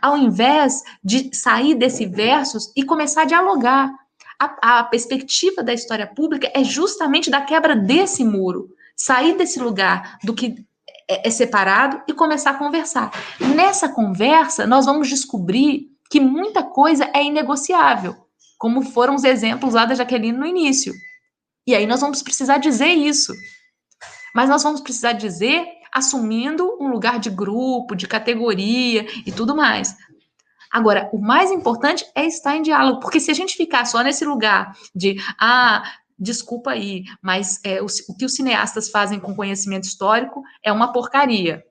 Ao invés de sair desse versus e começar a dialogar. A, a perspectiva da história pública é justamente da quebra desse muro, sair desse lugar do que é, é separado e começar a conversar. Nessa conversa, nós vamos descobrir que muita coisa é inegociável como foram os exemplos lá da Jaqueline no início. E aí nós vamos precisar dizer isso. Mas nós vamos precisar dizer assumindo um lugar de grupo, de categoria e tudo mais. Agora, o mais importante é estar em diálogo, porque se a gente ficar só nesse lugar de, ah, desculpa aí, mas é, o, o que os cineastas fazem com conhecimento histórico é uma porcaria.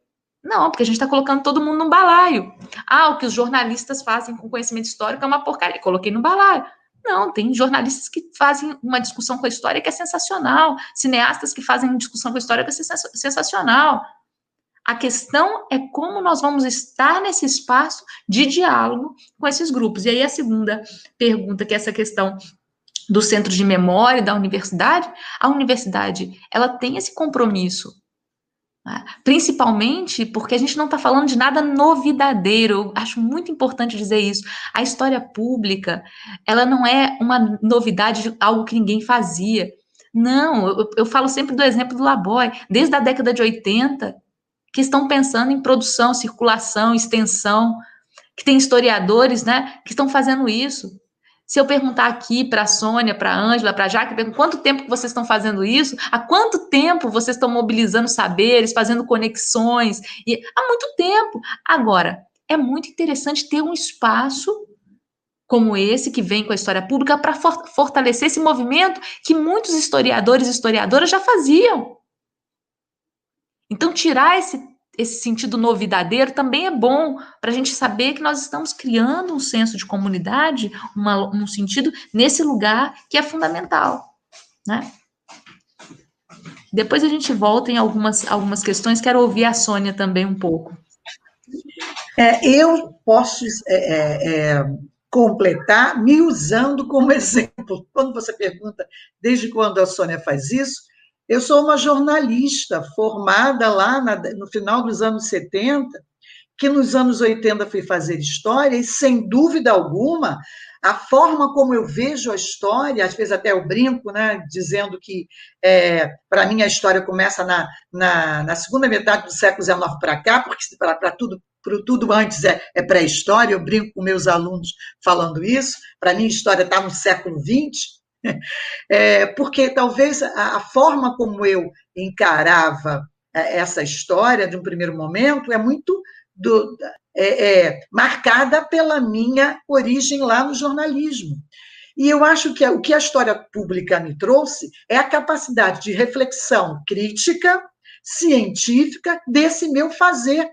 Não, porque a gente está colocando todo mundo num balaio. Ah, o que os jornalistas fazem com conhecimento histórico é uma porcaria. Coloquei no balaio. Não, tem jornalistas que fazem uma discussão com a história que é sensacional, cineastas que fazem uma discussão com a história que é sensacional. A questão é como nós vamos estar nesse espaço de diálogo com esses grupos. E aí a segunda pergunta, que é essa questão do centro de memória da universidade, a universidade, ela tem esse compromisso? Principalmente porque a gente não está falando de nada novidadeiro. Eu acho muito importante dizer isso. A história pública, ela não é uma novidade de algo que ninguém fazia. Não, eu, eu falo sempre do exemplo do Laboy, desde a década de 80, que estão pensando em produção, circulação, extensão, que tem historiadores, né, que estão fazendo isso. Se eu perguntar aqui para a Sônia, para a Ângela, para a Jaque, quanto tempo que vocês estão fazendo isso? Há quanto tempo vocês estão mobilizando saberes, fazendo conexões? E há muito tempo. Agora, é muito interessante ter um espaço como esse que vem com a história pública para fortalecer esse movimento que muitos historiadores e historiadoras já faziam. Então, tirar esse esse sentido novidadeiro também é bom para a gente saber que nós estamos criando um senso de comunidade, uma, um sentido nesse lugar que é fundamental, né? Depois a gente volta em algumas, algumas questões, quero ouvir a Sônia também um pouco. É, eu posso é, é, é completar me usando como exemplo. Quando você pergunta desde quando a Sônia faz isso, eu sou uma jornalista formada lá na, no final dos anos 70, que nos anos 80 fui fazer história, e sem dúvida alguma, a forma como eu vejo a história, às vezes até eu brinco, né, dizendo que, é, para mim, a história começa na, na, na, segunda metade do século XIX para cá, porque para tudo, tudo antes é, é pré-história, eu brinco com meus alunos falando isso, para mim, a história está no século XX, é, porque talvez a, a, forma como eu encarava é, essa história de um primeiro momento é muito do, é, é, marcada pela minha origem lá no jornalismo. E eu acho que o que a história pública me trouxe é a capacidade de reflexão crítica, científica, desse meu fazer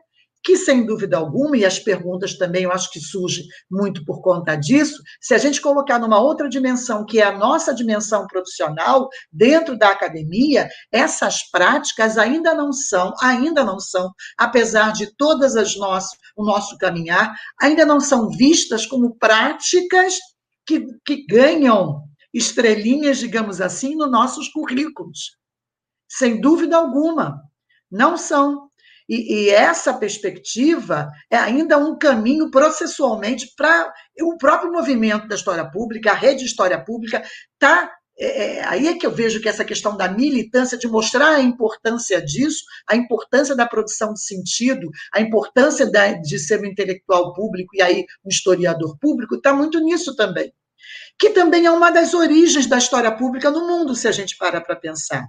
que, sem dúvida alguma, e as perguntas também eu acho que surgem muito por conta disso, se a gente colocar numa outra dimensão, que é a nossa dimensão profissional, dentro da academia, essas práticas ainda não são, ainda não são, apesar de todas as nossas, o nosso caminhar, ainda não são vistas como práticas que, que ganham estrelinhas, digamos assim, nos nossos currículos. Sem dúvida alguma, não são. E, e, essa perspectiva é ainda um caminho processualmente para o próprio movimento da história pública, a rede de história pública está. É, é, aí é que eu vejo que essa questão da militância, de mostrar a importância disso, a importância da produção de sentido, a importância da, de ser um intelectual público e aí um historiador público, está muito nisso também. Que também é uma das origens da história pública no mundo, se a gente para para pensar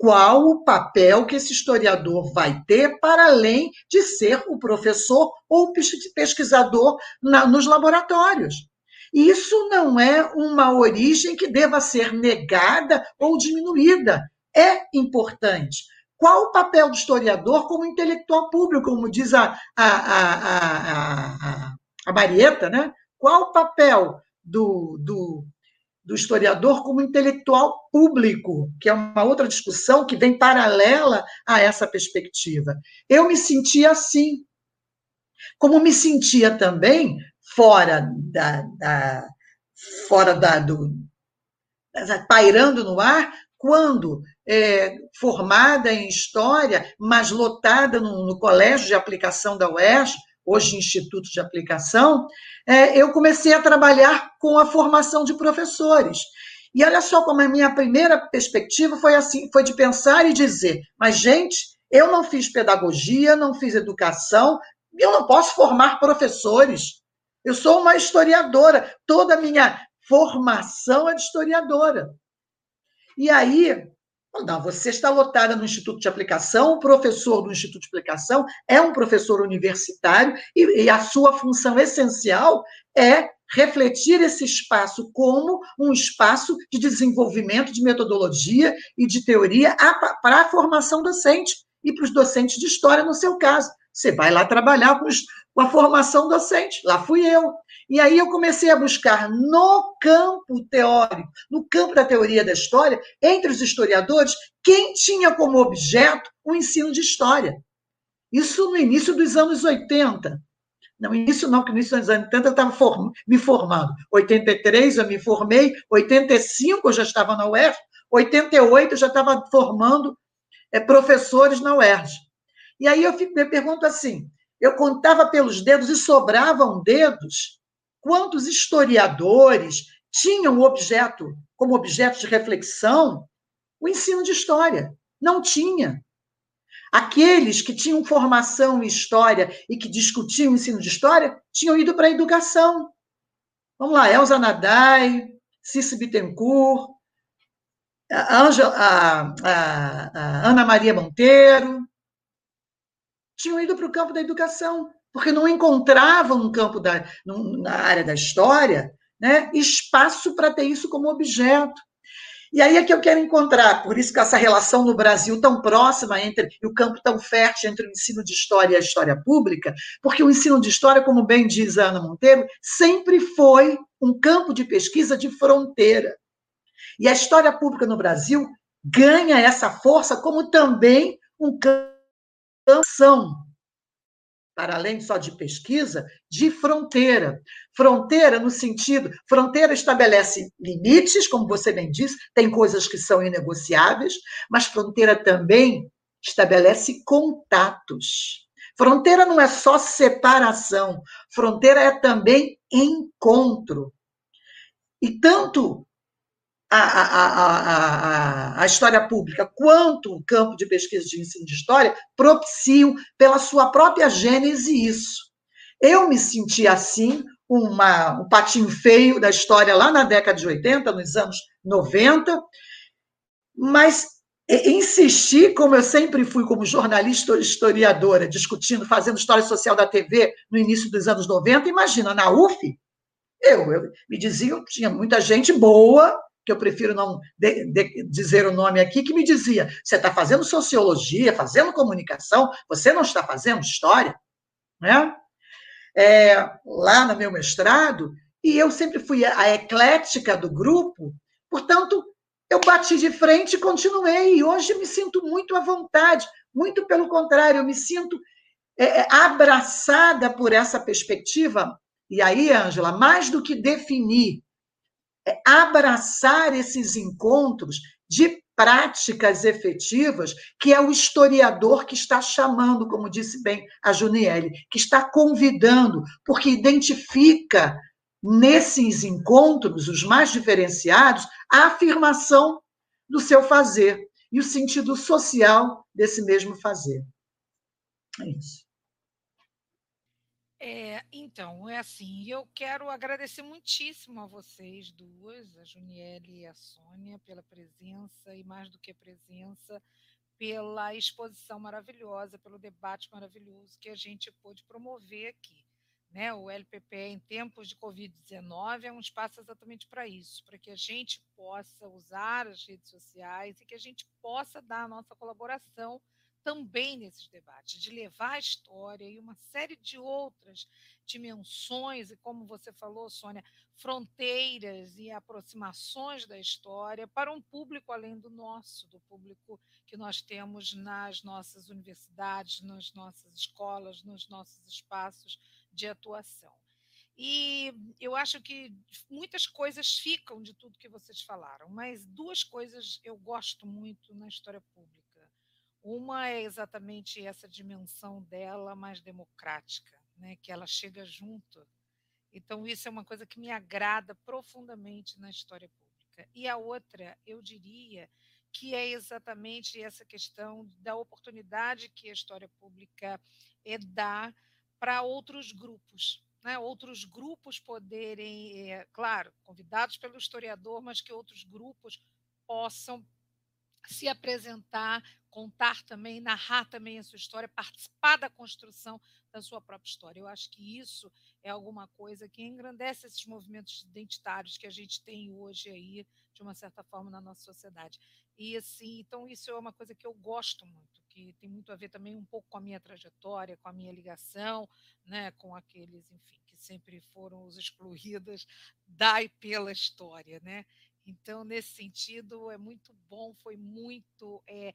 qual o papel que esse historiador vai ter para além de ser o professor ou pesquisador na, nos laboratórios. Isso não é uma origem que deva ser negada ou diminuída. É importante. Qual o papel do historiador como intelectual público, como diz a, a, a, a, a Marieta, né? Qual o papel do, do, do historiador como intelectual público, que é uma outra discussão que vem paralela a essa perspectiva. Eu me sentia assim. Como me sentia também fora da, da fora da do, pairando no ar quando é, formada em história, mas lotada no, no colégio de aplicação da UERJ, hoje Instituto de Aplicação, é, eu comecei a trabalhar com a formação de professores. E olha só como a minha primeira perspectiva foi assim, foi de pensar e dizer, mas gente, eu não fiz pedagogia, não fiz educação, eu não posso formar professores. Eu sou uma historiadora, toda a minha formação é de historiadora. E aí não, você está lotada no Instituto de Aplicação, o professor do Instituto de Aplicação é um professor universitário e, e a sua função essencial é refletir esse espaço como um espaço de desenvolvimento de metodologia e de teoria para a formação docente e para os docentes de história, no seu caso. Você vai lá trabalhar com, os, com a formação docente. Lá fui eu. E aí eu comecei a buscar no campo teórico, no campo da teoria da história, entre os historiadores, quem tinha como objeto o ensino de história. Isso no início dos anos 80. Não, início não, que no início dos anos 80 eu estava form me formando. 83 eu me formei, 85 eu já estava na UERJ, 88 eu já estava formando é, professores na UERJ. E aí eu fico, me pergunto assim, eu contava pelos dedos e sobravam dedos quantos historiadores tinham objeto, como objeto de reflexão, o ensino de história. Não tinha. Aqueles que tinham formação em história e que discutiam o ensino de história tinham ido para a educação. Vamos lá, Elza Nadai, Cícero Bittencourt, a, a, a, a Ana Maria Monteiro, tinham ido para o campo da educação porque não encontravam no campo da, na área da história, né, espaço para ter isso como objeto. E aí é que eu quero encontrar, por isso que essa relação no Brasil tão próxima entre e o campo tão fértil entre o ensino de história e a história pública, porque o ensino de história, como bem diz a Ana Monteiro, sempre foi um campo de pesquisa de fronteira. E a história pública no Brasil ganha essa força como também um campo de para além só de pesquisa, de fronteira. Fronteira no sentido, fronteira estabelece limites, como você bem disse, tem coisas que são inegociáveis, mas fronteira também estabelece contatos. Fronteira não é só separação, fronteira é também encontro. E tanto a, a, a, a, história pública quanto o campo de pesquisa de ensino de história propiciam, pela sua própria gênese, isso. Eu me senti assim, uma, um patinho feio da história lá na década de 80, nos anos 90, mas insisti, como eu sempre fui como jornalista historiadora, discutindo, fazendo história social da TV no início dos anos 90, imagina, na UF, eu, eu me diziam tinha muita gente boa, que eu prefiro não de, de, dizer o nome aqui, que me dizia: você está fazendo sociologia, fazendo comunicação, você não está fazendo história, né? É, lá no meu mestrado, e eu sempre fui a eclética do grupo, portanto, eu bati de frente e continuei, e hoje me sinto muito à vontade, muito pelo contrário, eu me sinto é, é abraçada por essa perspectiva. E aí, Ângela, mais do que definir abraçar esses encontros de práticas efetivas, que é o historiador que está chamando, como disse bem a Juniele, que está convidando, porque identifica nesses encontros, os mais diferenciados, a afirmação do seu fazer e o sentido social desse mesmo fazer. É isso. É, então, é assim, eu quero agradecer muitíssimo a vocês duas, a Juniele e a Sônia, pela presença e mais do que presença, pela exposição maravilhosa, pelo debate maravilhoso que a gente pôde promover aqui. Né? O LPP, em tempos de Covid-19, é um espaço exatamente para isso, para que a gente possa usar as redes sociais e que a gente possa dar a nossa colaboração também nesses debates, de levar a história e uma série de outras dimensões, e como você falou, Sônia, fronteiras e aproximações da história para um público além do nosso, do público que nós temos nas nossas universidades, nas nossas escolas, nos nossos espaços de atuação. E eu acho que muitas coisas ficam de tudo que vocês falaram, mas duas coisas eu gosto muito na história pública uma é exatamente essa dimensão dela mais democrática, né, que ela chega junto. Então, isso é uma coisa que me agrada profundamente na história pública. E a outra, eu diria, que é exatamente essa questão da oportunidade que a história pública é dá para outros grupos, né? outros grupos poderem, é, claro, convidados pelo historiador, mas que outros grupos possam se apresentar, contar também, narrar também a sua história, participar da construção da sua própria história. Eu acho que isso é alguma coisa que engrandece esses movimentos identitários que a gente tem hoje aí, de uma certa forma, na nossa sociedade. E assim, então isso é uma coisa que eu gosto muito, que tem muito a ver também um pouco com a minha trajetória, com a minha ligação, né, com aqueles, enfim, que sempre foram os excluídos da e pela história, né? Então, nesse sentido, é muito bom, foi muito é,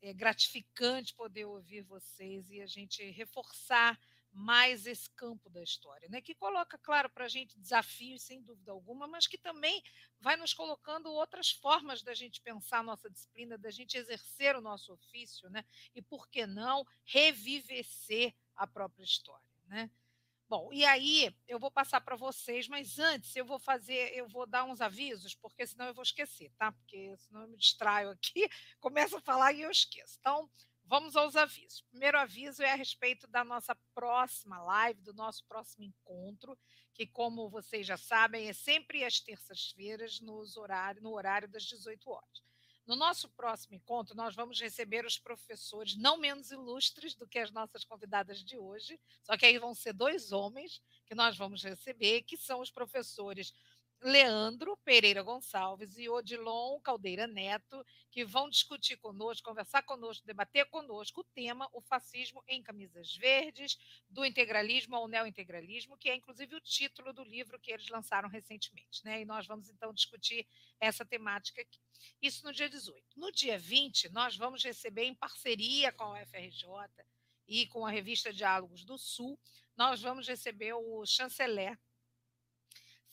é gratificante poder ouvir vocês e a gente reforçar mais esse campo da história, né? que coloca, claro, para a gente desafios, sem dúvida alguma, mas que também vai nos colocando outras formas da gente pensar a nossa disciplina, da gente exercer o nosso ofício, né? e, por que não, revivecer a própria história. Né? Bom, e aí eu vou passar para vocês, mas antes eu vou fazer, eu vou dar uns avisos, porque senão eu vou esquecer, tá? Porque senão eu me distraio aqui, começo a falar e eu esqueço. Então, vamos aos avisos. Primeiro aviso é a respeito da nossa próxima live, do nosso próximo encontro, que, como vocês já sabem, é sempre às terças-feiras, no horário das 18 horas. No nosso próximo encontro, nós vamos receber os professores não menos ilustres do que as nossas convidadas de hoje, só que aí vão ser dois homens que nós vamos receber, que são os professores Leandro Pereira Gonçalves e Odilon Caldeira Neto, que vão discutir conosco, conversar conosco, debater conosco o tema o fascismo em camisas verdes, do integralismo ao neointegralismo, que é inclusive o título do livro que eles lançaram recentemente. Né? E nós vamos então discutir essa temática aqui. Isso no dia 18. No dia 20, nós vamos receber, em parceria com a UFRJ e com a revista Diálogos do Sul, nós vamos receber o chanceler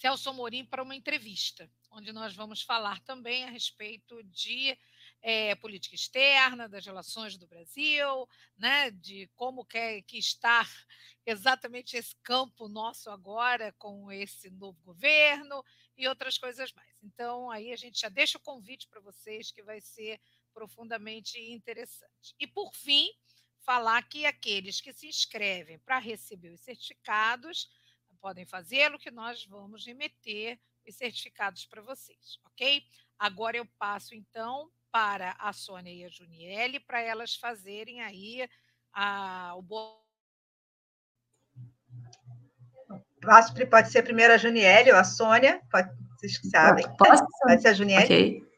Celso Amorim para uma entrevista, onde nós vamos falar também a respeito de é, política externa, das relações do Brasil, né, de como quer que está exatamente esse campo nosso agora com esse novo governo e outras coisas mais. Então, aí a gente já deixa o convite para vocês, que vai ser profundamente interessante. E, por fim, falar que aqueles que se inscrevem para receber os certificados podem fazê-lo, que nós vamos remeter os certificados para vocês, ok? Agora eu passo, então, para a Sônia e a Juniele, para elas fazerem aí a, o Passo, pode ser primeiro a Juniele ou a Sônia, pode, vocês sabem. Posso? Pode ser a Juniele. Ok.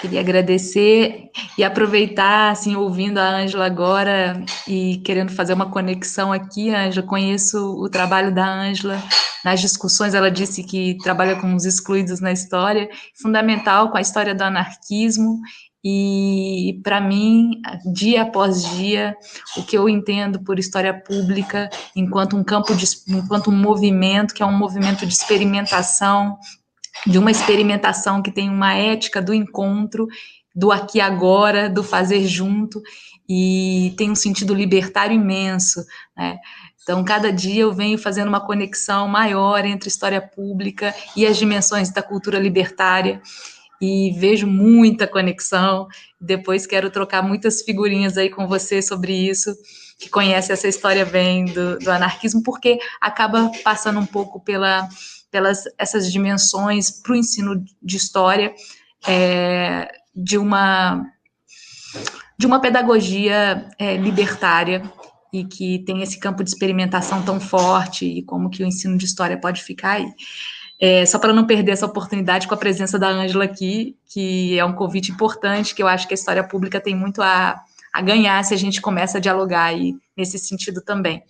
Queria agradecer e aproveitar, assim, ouvindo a Ângela agora e querendo fazer uma conexão aqui, Ângela, conheço o trabalho da Ângela nas discussões, ela disse que trabalha com os excluídos na história, fundamental com a história do anarquismo, e para mim, dia após dia, o que eu entendo por história pública, enquanto um campo, de, enquanto um movimento, que é um movimento de experimentação, de uma experimentação que tem uma ética do encontro, do aqui e agora, do fazer junto, e tem um sentido libertário imenso, né? Então, cada dia eu venho fazendo uma conexão maior entre história pública e as dimensões da cultura libertária, e vejo muita conexão. Depois quero trocar muitas figurinhas aí com você sobre isso. que conhece essa história bem do, do anarquismo, porque acaba passando um pouco pela, pelas essas dimensões para o ensino de história é, de uma de uma pedagogia é, libertária e que tem esse campo de experimentação tão forte e como que o ensino de história pode ficar aí. É, só para não perder essa oportunidade com a presença da Ângela aqui, que é um convite importante, que eu acho que a história pública tem muito a, a ganhar se a gente começa a dialogar aí nesse sentido também.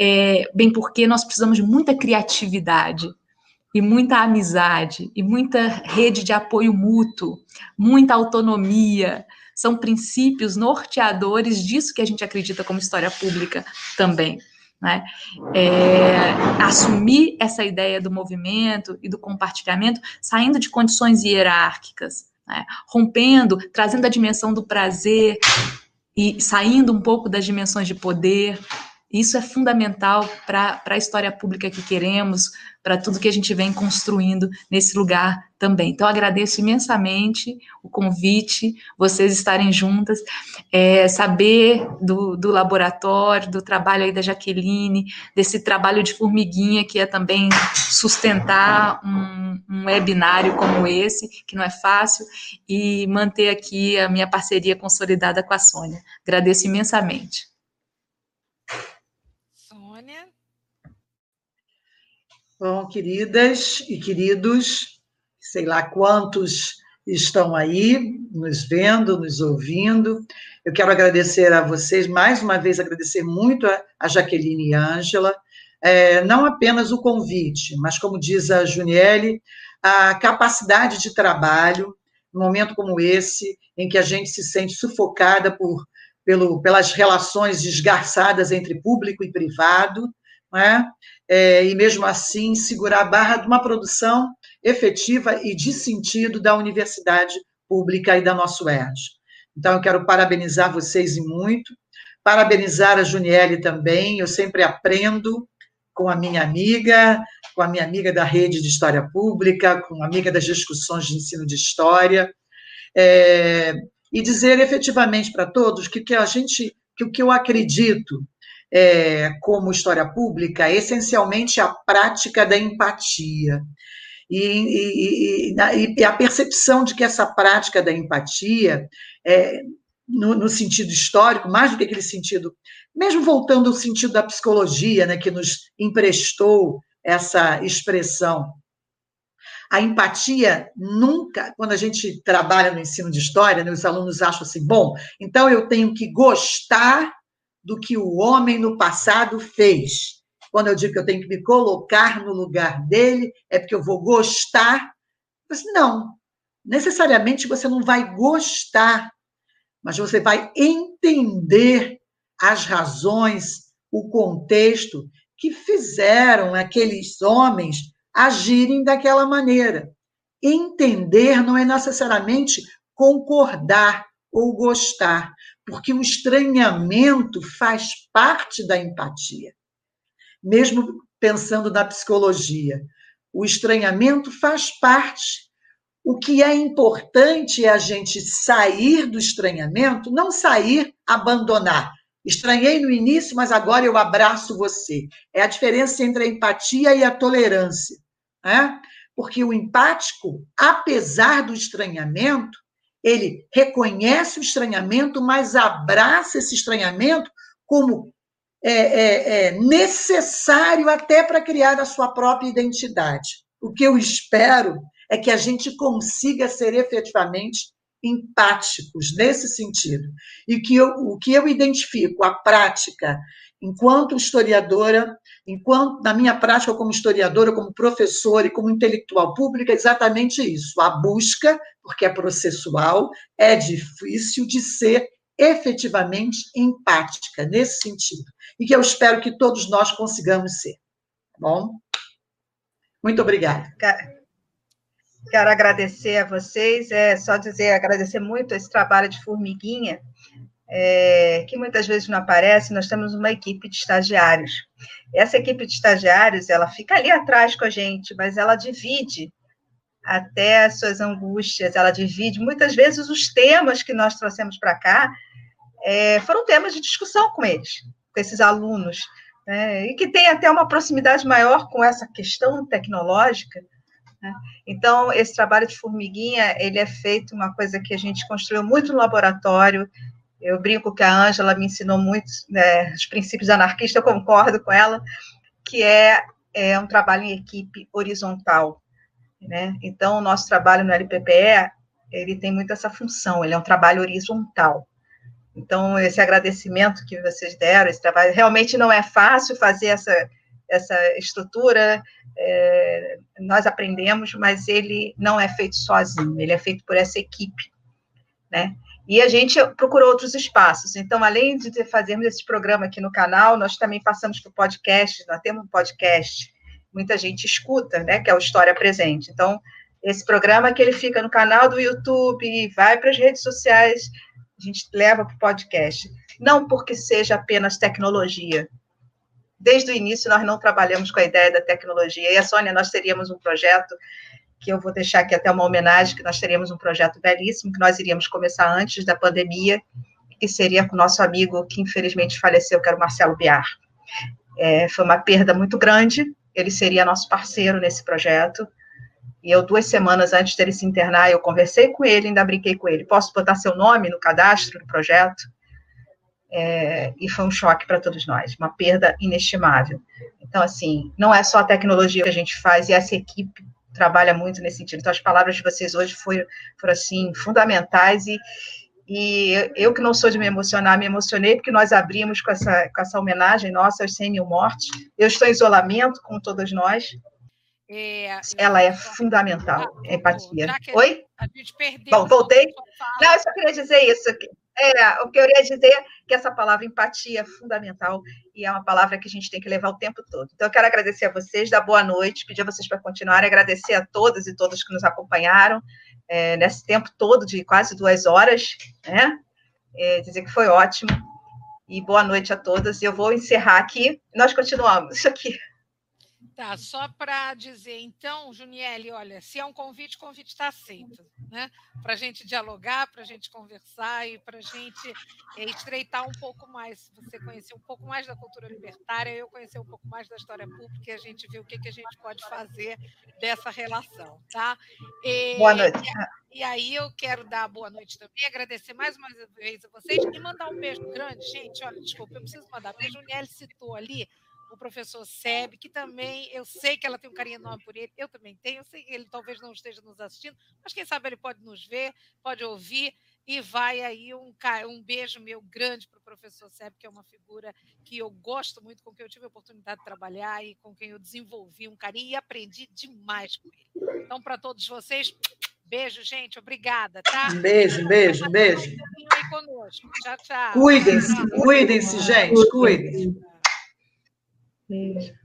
É, bem, porque nós precisamos de muita criatividade e muita amizade e muita rede de apoio mútuo, muita autonomia, são princípios norteadores disso que a gente acredita como história pública também. Né? É, assumir essa ideia do movimento e do compartilhamento, saindo de condições hierárquicas, né? rompendo, trazendo a dimensão do prazer e saindo um pouco das dimensões de poder. Isso é fundamental para a história pública que queremos, para tudo que a gente vem construindo nesse lugar também. Então, agradeço imensamente o convite, vocês estarem juntas, é, saber do, do laboratório, do trabalho aí da Jaqueline, desse trabalho de formiguinha que é também sustentar um, um webinário como esse, que não é fácil, e manter aqui a minha parceria consolidada com a Sônia. Agradeço imensamente. Bom, queridas e queridos, sei lá quantos estão aí nos vendo, nos ouvindo. Eu quero agradecer a vocês, mais uma vez, agradecer muito a, Jaqueline e Ângela, é, não apenas o convite, mas, como diz a Juniele, a capacidade de trabalho, num momento como esse, em que a gente se sente sufocada por, pelo, pelas relações esgarçadas entre público e privado, é? É, e mesmo assim segurar a barra de uma produção efetiva e de sentido da universidade pública e da nossa UERJ. Então, eu quero parabenizar vocês e muito, parabenizar a Juniele também, eu sempre aprendo com a minha amiga, com a minha amiga da rede de História Pública, com a amiga das discussões de ensino de História, é, e dizer efetivamente para todos que, que a gente, que o que eu acredito é, como história pública essencialmente a prática da empatia. E, e, e, e, a percepção de que essa prática da empatia, é, no, no, sentido histórico, mais do que aquele sentido, mesmo voltando ao sentido da psicologia, né, que nos emprestou essa expressão, a empatia nunca, quando a gente trabalha no ensino de história, né, os alunos acham assim, bom, então eu tenho que gostar do que o homem no passado fez. Quando eu digo que eu tenho que me colocar no lugar dele, é porque eu vou gostar. Mas não, necessariamente você não vai gostar, mas você vai entender as razões, o contexto que fizeram aqueles homens agirem daquela maneira. Entender não é necessariamente concordar ou gostar, porque o estranhamento faz parte da empatia. Mesmo pensando na psicologia, o estranhamento faz parte. O que é importante é a gente sair do estranhamento, não sair, abandonar. Estranhei no início, mas agora eu abraço você. É a diferença entre a empatia e a tolerância. Né? Porque o empático, apesar do estranhamento, ele reconhece o estranhamento, mas abraça esse estranhamento como é, é, é necessário até para criar a sua própria identidade. O que eu espero é que a gente consiga ser efetivamente empáticos nesse sentido. E que eu, o que eu identifico, a prática, enquanto historiadora, enquanto na minha prática como historiadora, como professora e como intelectual pública, é exatamente isso, a busca, porque é processual, é difícil de ser efetivamente empática nesse sentido, e que eu espero que todos nós consigamos ser. Tá bom? Muito obrigada. Quero agradecer a vocês, é só dizer, agradecer muito esse trabalho de formiguinha, é, que muitas vezes não aparece, nós temos uma equipe de estagiários. Essa equipe de estagiários, ela fica ali atrás com a gente, mas ela divide até as suas angústias, ela divide muitas vezes os temas que nós trouxemos para cá, é, foram temas de discussão com eles, com esses alunos, né? e que tem até uma proximidade maior com essa questão tecnológica. Né? Então, esse trabalho de formiguinha, ele é feito uma coisa que a gente construiu muito no laboratório, eu brinco que a Ângela me ensinou muito né, os princípios anarquistas, eu concordo com ela, que é, é um trabalho em equipe horizontal. Né? Então, o nosso trabalho no LPPE, ele tem muito essa função, ele é um trabalho horizontal. Então, esse agradecimento que vocês deram, esse trabalho, realmente não é fácil fazer essa, essa estrutura, é, nós aprendemos, mas ele não é feito sozinho, ele é feito por essa equipe, né? E a gente procurou outros espaços. Então, além de fazermos esse programa aqui no canal, nós também passamos para o podcast, nós temos um podcast, muita gente escuta, né, que é o História Presente. Então, esse programa que ele fica no canal do YouTube, vai para as redes sociais, a gente leva para o podcast. Não porque seja apenas tecnologia. Desde o início, nós não trabalhamos com a ideia da tecnologia. E a Sônia, nós teríamos um projeto que eu vou deixar aqui até uma homenagem, que nós teríamos um projeto belíssimo, que nós iríamos começar antes da pandemia, que seria com o nosso amigo que infelizmente faleceu, que era o Marcelo Biar. É, foi uma perda muito grande, ele seria nosso parceiro nesse projeto, e eu, duas semanas antes dele se internar, eu conversei com ele, ainda brinquei com ele, posso botar seu nome no cadastro do projeto? É, e foi um choque para todos nós, uma perda inestimável. Então, assim, não é só a tecnologia que a gente faz, e essa equipe trabalha muito nesse sentido. Então, as palavras de vocês hoje foram, foram assim, fundamentais e, e eu que não sou de me emocionar, me emocionei porque nós abrimos com essa, com essa homenagem nossa aos 100 mil mortes. Eu estou em isolamento, como todos nós. É, Ela é fundamental, a empatia. Oi? A gente perdeu. Bom, voltei. Não, eu só queria dizer isso. É, o que eu queria dizer é que essa palavra empatia é fundamental e é uma palavra que a gente tem que levar o tempo todo. Então, eu quero agradecer a vocês, dar boa noite, pedir a vocês para continuarem, agradecer a todas e todos que nos acompanharam é, nesse tempo todo de quase duas horas, né? É, dizer que foi ótimo. E boa noite a todas. Eu vou encerrar aqui. Nós continuamos. Aqui. Tá, só para dizer, então, Juniele, olha, se é um convite, o convite está aceito, né? Para a gente dialogar, para a gente conversar e para a gente é, estreitar um pouco mais, você conhecer um pouco mais da cultura libertária, eu conhecer um pouco mais da história pública e a gente ver o que, que a gente pode fazer dessa relação, tá? E, boa noite. E, e aí eu quero dar boa noite também, agradecer mais uma vez a vocês e mandar um beijo grande, gente. Olha, desculpa, eu preciso mandar, porque a Juniele citou ali o professor Seb, que também eu sei que ela tem um carinho enorme por ele, eu também tenho, eu sei que ele talvez não esteja nos assistindo, mas quem sabe ele pode nos ver, pode ouvir, e vai aí um, um beijo meu grande para o professor Seb, que é uma figura que eu gosto muito, com quem eu tive a oportunidade de trabalhar e com quem eu desenvolvi um carinho e aprendi demais com ele. Então, para todos vocês, beijo, gente, obrigada, tá? Beijo, beijo, beijo. Tchau, tchau. Cuidem-se, cuidem-se, gente, cuidem. Beijo.